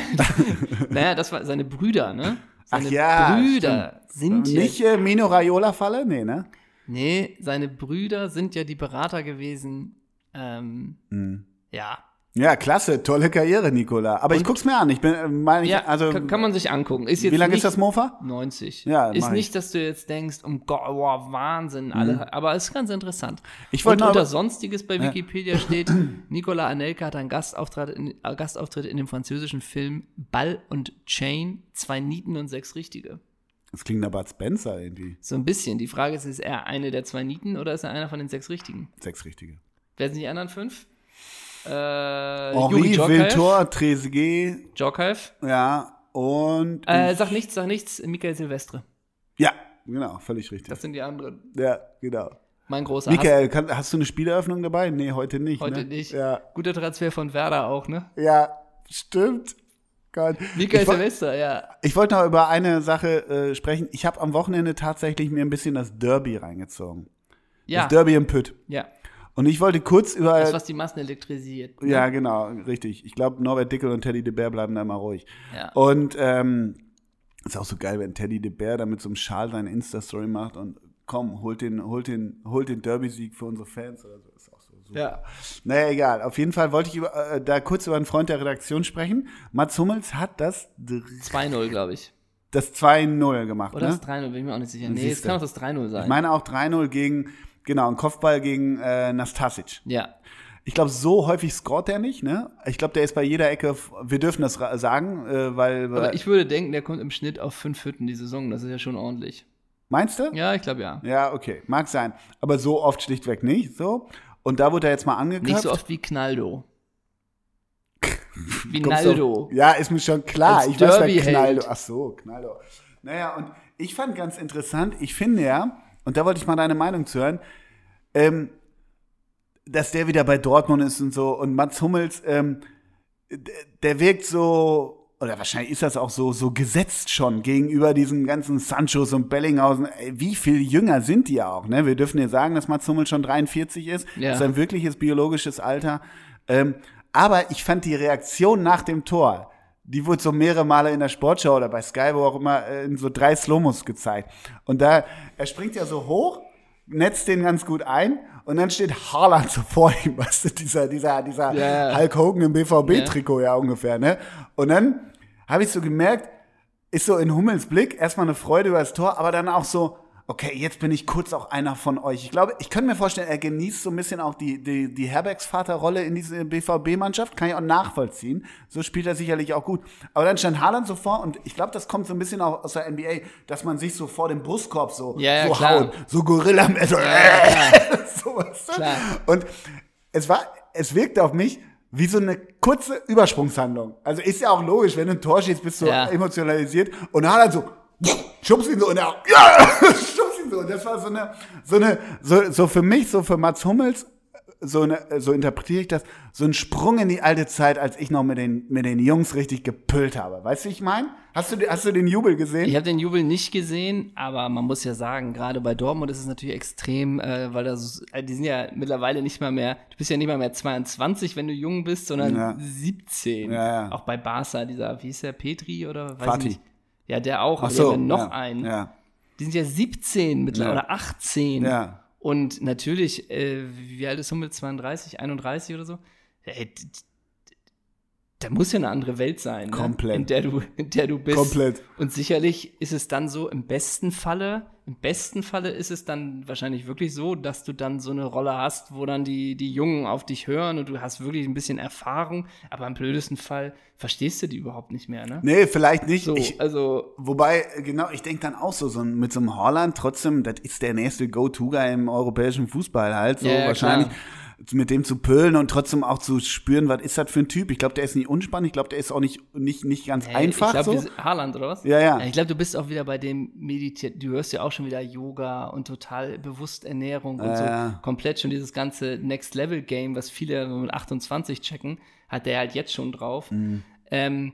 naja, das waren seine Brüder, ne? Seine Ach ja, Brüder sind ja, Nicht äh, Mino Raiola-Falle? Nee, ne? Nee, seine Brüder sind ja die Berater gewesen. Ähm, Mhm. Ja. Ja, klasse, tolle Karriere, Nikola. Aber ich guck's mir an. Ich bin, äh, meine Ja, also, kann, man sich angucken. Ist jetzt wie lange nicht ist das Mofa? 90. Ja, ist mach ich. nicht, dass du jetzt denkst, um Gott, wow, Wahnsinn, alle, aber ist ganz interessant. Ich wollte Und unter Sonstiges bei Wikipedia steht, Nicolas Anelka hat einen Gastauftritt in, äh, Gastauftritt in dem französischen Film Ball und Chain, zwei Nieten und sechs Richtige. Das klingt nach Bud Spencer irgendwie. So ein bisschen. Die Frage ist, ist er eine der zwei Nieten oder ist er einer von den sechs Richtigen? Sechs richtige. Wer sind die anderen fünf? Äh, Henri, Viltor, Trezeguet, Djorkaeff. ja, und. Äh, sag nichts, sag nichts, Michael Silvestre. ja, genau, völlig richtig. Das sind die anderen. ja, genau. Mein großer. Michael, kann, hast du eine Spieleröffnung dabei? Nee, heute nicht. Heute ne? nicht. Ja, Guter Transfer von Werder auch, ne? ja stimmt. Gott. Michael Silvestre, ja. ich wollte noch über eine Sache äh, sprechen. Ich habe am Wochenende tatsächlich mir ein bisschen das Derby reingezogen. Ja, Das Derby im Pütt. ja. Und ich wollte kurz über. Das, was die Massen elektrisiert. ne? ja, genau, richtig. Ich glaube, Norbert Dickel und Teddy de Beer bleiben da immer ruhig. Ja. Und ähm, ist auch so geil, wenn Teddy de Beer da mit so einem Schal seine Insta-Story macht und komm, holt den, holt den, holt den Derby-Sieg für unsere Fans oder so. Ist auch so super. Ja. Naja, egal. Auf jeden Fall wollte ich über, äh, da kurz über einen Freund der Redaktion sprechen. Mats Hummels hat das, dr- 2-0, glaube ich. das 2-0 gemacht. Oder ne? das 3-0, bin ich mir auch nicht sicher. Nee, es kann auch das 3-0 sein. Ich meine auch 3-0 gegen, genau, ein Kopfball gegen äh, Nastasic. ja. Ich glaube, so häufig scoret er nicht, ne? Ich glaube, der ist bei jeder Ecke, wir dürfen das sagen, äh, weil, Aber ich würde denken, der kommt im Schnitt auf fünf Hütten die Saison. Das ist ja schon ordentlich. meinst du? Ja, ich glaube ja. Ja, okay, mag sein. Aber so oft schlichtweg nicht, so. Und da wurde er jetzt mal angeköpft. Nicht so oft wie Knaldo. Wie Naldo. Ja, ist mir schon klar. Als ich weiß, wer. Knaldo. Ach so, Knaldo. Naja, und ich fand ganz interessant, ich finde ja, und da wollte ich mal deine Meinung zu hören, ähm, dass der wieder bei Dortmund ist und so. Und Mats Hummels, ähm, der wirkt so, oder wahrscheinlich ist das auch so, so gesetzt schon gegenüber diesen ganzen Sanchos und Bellinghausen. Ey, wie viel jünger sind die auch, ne? Wir dürfen ja sagen, dass Mats Hummels schon 43 ist. Ja. Das ist ein wirkliches biologisches Alter. Ähm, aber ich fand die Reaktion nach dem Tor, die wurde so mehrere Male in der Sportschau oder bei Sky, wo auch immer, äh, in so drei Slomos gezeigt. Und da, er springt ja so hoch, netzt den ganz gut ein und dann steht Haaland so vor ihm, weißt du, dieser, dieser, dieser ja. Hulk Hogan im BVB-Trikot ja ungefähr, ne? Und dann habe ich so gemerkt, ist so in Hummels Blick erstmal eine Freude über das Tor, aber dann auch so, okay, jetzt bin ich kurz auch einer von euch. Ich glaube, ich könnte mir vorstellen, er genießt so ein bisschen auch die, die, die Herbergsvaterrolle in diese BVB-Mannschaft, kann ich auch nachvollziehen. So spielt er sicherlich auch gut. Aber dann stand Haaland so vor und ich glaube, das kommt so ein bisschen auch aus der NBA, dass man sich so vor dem Brustkorb so, Ja, ja, so haut, so gorilla so, ja. so weißt du? Klar. Und es war, es wirkte auf mich wie so eine kurze Übersprungshandlung. Also ist ja auch logisch, wenn du ein Tor schießt, bist du emotionalisiert. Und Haaland so, schubst ihn so und er, ja, ihn so. Und das war so eine, so eine, so, so für mich, so für Mats Hummels, so eine, so interpretiere ich das, so ein Sprung in die alte Zeit, als ich noch mit den, mit den Jungs richtig gepüllt habe. Weißt du, wie ich meine? Hast du, hast du den Jubel gesehen? Ich habe den Jubel nicht gesehen, aber man muss ja sagen, gerade bei Dortmund ist es natürlich extrem, äh, weil das, äh, die sind ja mittlerweile nicht mal mehr, du bist ja nicht mal mehr 22, wenn du jung bist, sondern Ja. 17. Ja, ja. Auch bei Barca, dieser, wie ist der, Petri oder weiß Fatih. ich nicht. Ja, der auch, Ach aber so, noch ja, einen. Ja, Die sind ja 17 mittlerweile, Ja. oder 18. ja. Und natürlich, äh, wie alt ist Hummels? 32, 31 oder so? Ey, da muss ja eine andere Welt sein, ne? Komplett. in der du, in der du bist. Komplett. Und sicherlich ist es dann so, im besten Falle, im besten Falle ist es dann wahrscheinlich wirklich so, dass du dann so eine Rolle hast, wo dann die, die Jungen auf dich hören und du hast wirklich ein bisschen Erfahrung, aber im blödesten Fall verstehst du die überhaupt nicht mehr, ne? Nee, vielleicht nicht. So, Ich, also, Wobei, genau, ich denke dann auch so, so mit so einem Holland trotzdem, das ist der nächste Go-To-Guy im europäischen Fußball halt, so ja, wahrscheinlich klar. Mit dem zu pölen und trotzdem auch zu spüren, was ist das für ein Typ. Ich glaube, der ist nicht unspannend, ich glaube, der ist auch nicht, nicht, nicht ganz Hey, einfach Ich glaube, so. Haaland, oder was? Ja, ja. Ich glaube, du bist auch wieder bei dem Meditiert. Du hörst ja auch schon wieder Yoga und total bewusst Ernährung und Ja, so. ja. Komplett schon dieses ganze Next-Level-Game, was viele mit 28 checken, hat der halt jetzt schon drauf. Ähm,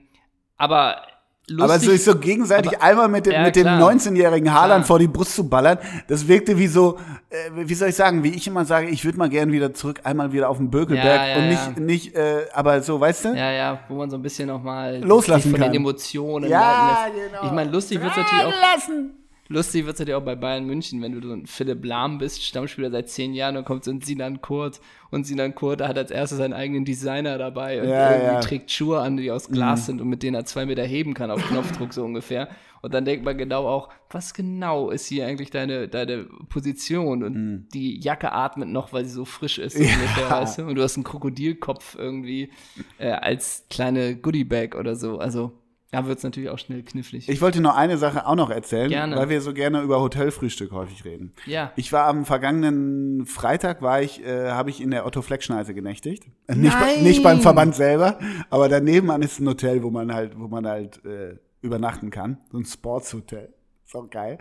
aber lustig. Aber so ist so gegenseitig einmal mit dem, Ja, mit dem klar. 19-jährigen Haaland vor die Brust zu ballern, das wirkte wie so, äh, wie soll ich sagen, wie ich immer sage, ich würde mal gern wieder zurück, einmal wieder auf den Bökelberg Ja, ja, und nicht, nicht, äh, aber so, weißt du? ja, ja, wo man so ein bisschen nochmal Loslassen von kann. den Emotionen Ja, genau. Ich meine, lustig wird es natürlich auch. Lassen. Lustig wird es natürlich auch bei Bayern München, wenn du so ein Philipp Lahm bist, Stammspieler seit zehn Jahren, dann kommt so ein Sinan Kurt und Sinan Kurt hat als erstes seinen eigenen Designer dabei und Ja, irgendwie ja. Mhm. trägt Schuhe an, die aus Glas sind und mit denen er zwei Meter heben kann auf Knopfdruck so ungefähr. Und dann denkt man genau auch, was genau ist hier eigentlich deine, deine Position? Und Mhm. die Jacke atmet noch, weil sie so frisch ist, so ungefähr, weißt du? Und du hast einen Krokodilkopf irgendwie äh, als kleine Goodiebag oder so. Also Da wird es natürlich auch schnell knifflig. Ich wollte noch eine Sache auch noch erzählen, Gerne. weil wir so gerne über Hotelfrühstück häufig reden. ja. Ich war am vergangenen Freitag, war ich, äh, habe ich in der Otto Fleck-Schneise genächtigt. Äh, Nicht, bei, Nein! nicht beim Verband selber, aber daneben an ist ein Hotel, wo man halt, wo man halt äh, übernachten kann. So ein Sportshotel. Ist auch geil.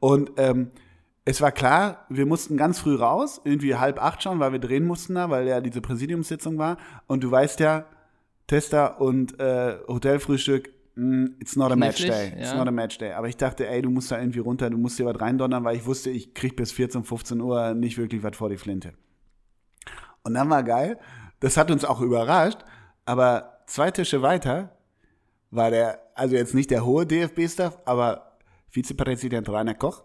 Und ähm, es war klar, wir mussten ganz früh raus, irgendwie halb acht schon, weil wir drehen mussten da, weil ja diese Präsidiumssitzung war. Und du weißt ja, Tester und äh, Hotelfrühstück, it's not a match day. It's ja. not a match day. Aber ich dachte, ey, du musst da irgendwie runter, du musst dir was reindonnern, weil ich wusste, ich krieg bis 14, 15 Uhr nicht wirklich was vor die Flinte. Und dann war geil, das hat uns auch überrascht, aber zwei Tische weiter war der, also jetzt nicht der hohe DFB-Staff, aber Vizepräsident Rainer Koch.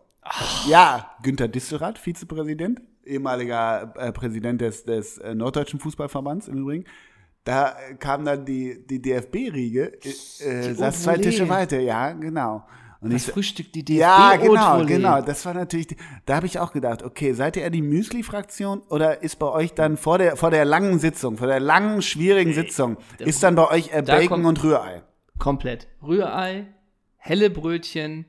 Ja, Günther Distelrath, Vizepräsident, ehemaliger äh, Präsident des, des äh, Norddeutschen Fußballverbands im Übrigen. Da äh, kam dann die, die DFB-Riege, äh, äh, Die saß Haute zwei. Tische weiter, ja, genau. Und Das ich, Frühstück, die DFB ja, genau, genau. Das war natürlich, die- da habe ich auch gedacht, okay, seid ihr eher die Müsli-Fraktion oder ist bei euch dann vor der, vor der langen Sitzung, vor der langen, schwierigen Sitzung, ist dann bei euch äh, Bacon und Rührei? Komplett. Rührei, helle Brötchen,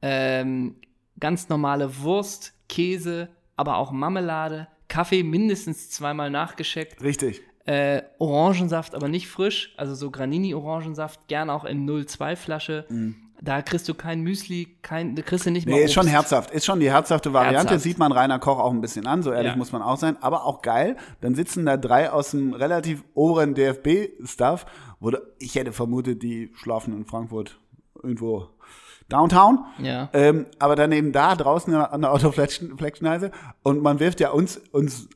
ähm, ganz normale Wurst, Käse, aber auch Marmelade, Kaffee mindestens zweimal nachgescheckt, Richtig. Äh, Orangensaft, aber nicht frisch, also so Granini-Orangensaft, gerne auch in 0,2-Flasche. Da kriegst du kein Müsli, kein, da kriegst du nicht mal Mhm. Nee, ist schon herzhaft. Ist schon die herzhafte Variante. Herzhaft. Sieht man Rainer Koch auch ein bisschen an, so ehrlich Ja. muss man auch sein. Aber auch geil. Dann sitzen da drei aus dem relativ oberen DFB-Staff. wo du- Ich hätte vermutet, die schlafen in Frankfurt irgendwo Downtown. Ja. Ähm, aber dann eben da draußen an der Autofleckschneise. Und man wirft ja uns, uns,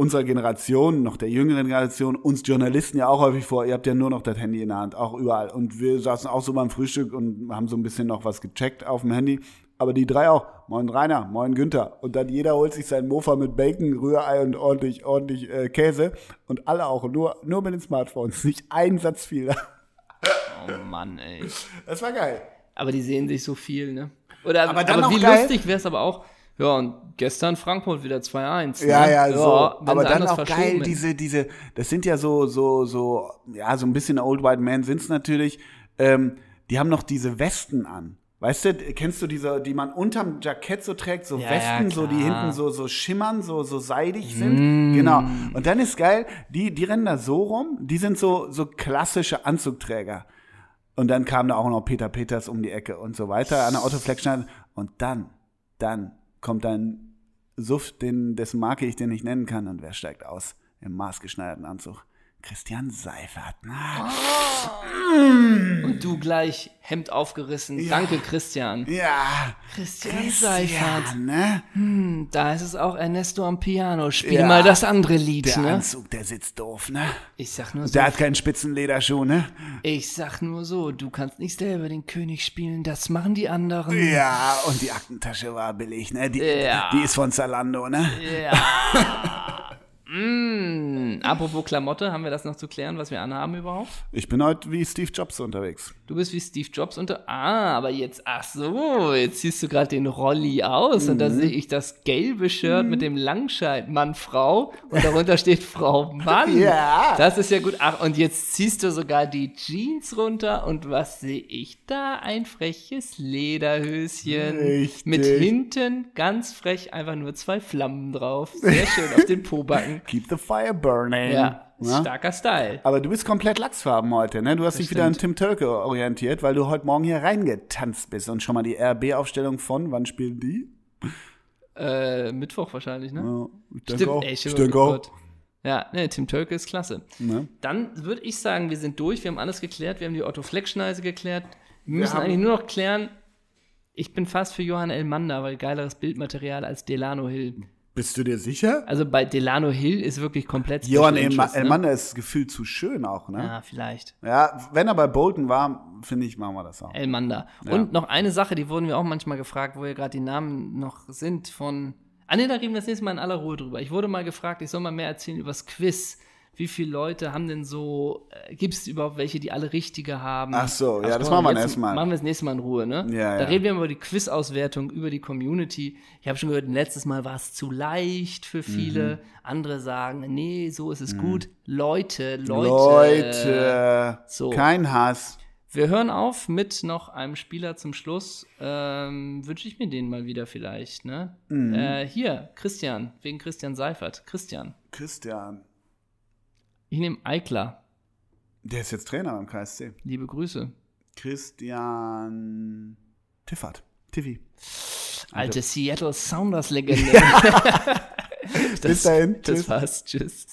unserer Generation, noch der jüngeren Generation, uns Journalisten ja auch häufig vor, ihr habt ja nur noch das Handy in der Hand, auch überall. Und wir saßen auch so beim Frühstück und haben so ein bisschen noch was gecheckt auf dem Handy. Aber die drei auch. Moin Rainer, moin Günther. Und dann jeder holt sich seinen Mofa mit Bacon, Rührei und ordentlich, ordentlich äh, Käse. Und alle auch. Nur, nur mit den Smartphones. Nicht ein Satz viel. Oh Mann, ey. Das war geil. Aber die sehen sich so viel, ne? Oder, Aber dann auch wie geil- lustig wäre es aber auch, ja, und gestern Frankfurt wieder 2-1. Ja, ne? ja, so. wenn aber dann auch geil, diese, diese, das sind ja so, so, so, ja, so ein bisschen Old White Man sind's natürlich. Ähm, die haben noch diese Westen an. Weißt du, kennst du diese, die man unterm Jackett so trägt, so Ja, Westen, ja, so die hinten so, so schimmern, so, so seidig sind? Genau. Und dann ist geil, die, die rennen da so rum, die sind so, so klassische Anzugträger. Und dann kam da auch noch Peter Peters um die Ecke und so weiter an der Autofleckschneide. Und dann, dann kommt ein Suff, den, dessen Marke ich den nicht nennen kann. Und wer steigt aus im maßgeschneiderten Anzug? Christian Seifert. Na, Und du gleich Hemd aufgerissen. Danke, Christian. ja, Christian, Seifert. Christian, ne? Da ist es auch Ernesto am Piano. Spiel Ja. mal das andere Lied, Der ne? Anzug, der sitzt doof, ne? Ich sag nur so, Der hat keinen Spitzenlederschuh, ne? ich sag nur so, du kannst nicht selber den König spielen, das machen die anderen. Ja, und die Aktentasche war billig, ne? Die, Ja. die ist von Zalando, ne? Ja. mm, apropos Klamotte, haben wir das noch zu klären, was wir anhaben überhaupt? Ich bin heute wie Steve Jobs unterwegs. Du bist wie Steve Jobs unter. Ah, aber jetzt, ach so, jetzt ziehst du gerade den Rolli aus und Mhm. da sehe ich das gelbe Shirt mit dem Langscheid Mann, Frau und darunter steht Frau Mann. Ja. Das ist ja gut. Ach, und jetzt ziehst du sogar die Jeans runter und was sehe ich da? Ein freches Lederhöschen. Richtig. Mit hinten ganz frech einfach nur zwei Flammen drauf. Sehr schön auf den Pobacken. Keep the fire burning. Ja, Ne? starker Style. Aber du bist komplett Lachsfarben heute, ne? Du hast dich wieder an Tim Tölke orientiert, weil du heute Morgen hier reingetanzt bist und schon mal die RB-Aufstellung von, wann spielen die? Äh, Mittwoch wahrscheinlich, ne? Ja, ich denke Stimmt, auch. ey, ich denke auch. Gott. Ja, ne, Tim Tölke ist klasse. Ne? Dann würde ich sagen, wir sind durch, wir haben alles geklärt, wir haben die Otto Fleck-Schneise geklärt. Wir müssen haben- eigentlich nur noch klären, ich bin fast für Johann Elmander, weil geileres Bildmaterial als Delano Hill. Bist du dir sicher? Also bei Delano Hill ist wirklich komplett Johann ne? Elmander ist gefühlt zu schön auch, ne? Ja, vielleicht. Ja, wenn er bei Bolton war, finde ich, machen wir das auch. Elmander. Und noch eine Sache, die wurden wir auch manchmal gefragt, wo ja gerade die Namen noch sind von. Ah ne, da reden wir das nächste Mal in aller Ruhe drüber. Ich wurde mal gefragt, ich soll mal mehr erzählen über das Quiz. Wie viele Leute haben denn so, äh, gibt es überhaupt welche, die alle richtige haben? Ach so, ja, das guck mal, machen wir jetzt erst mal. Machen wir das nächste Mal in Ruhe, ne? Ja, da ja. reden wir über die Quiz-Auswertung, über die Community. Ich habe schon gehört, letztes Mal war es zu leicht für viele. Mhm. Andere sagen, nee, so ist es gut. Leute, Leute. Leute, So. kein Hass. Wir hören auf mit noch einem Spieler zum Schluss. Ähm, Wünsche ich mir den mal wieder vielleicht, ne? Mhm. Äh, hier, Christian, wegen Christian Seifert. Christian. Christian. Ich nehme Eikler. Der ist jetzt Trainer beim KSC. Liebe Grüße. Christian Tiffert. Tiffy. Alte Seattle Sounders-Legende. Bis dahin. Das Tschüss. war's. Tschüss.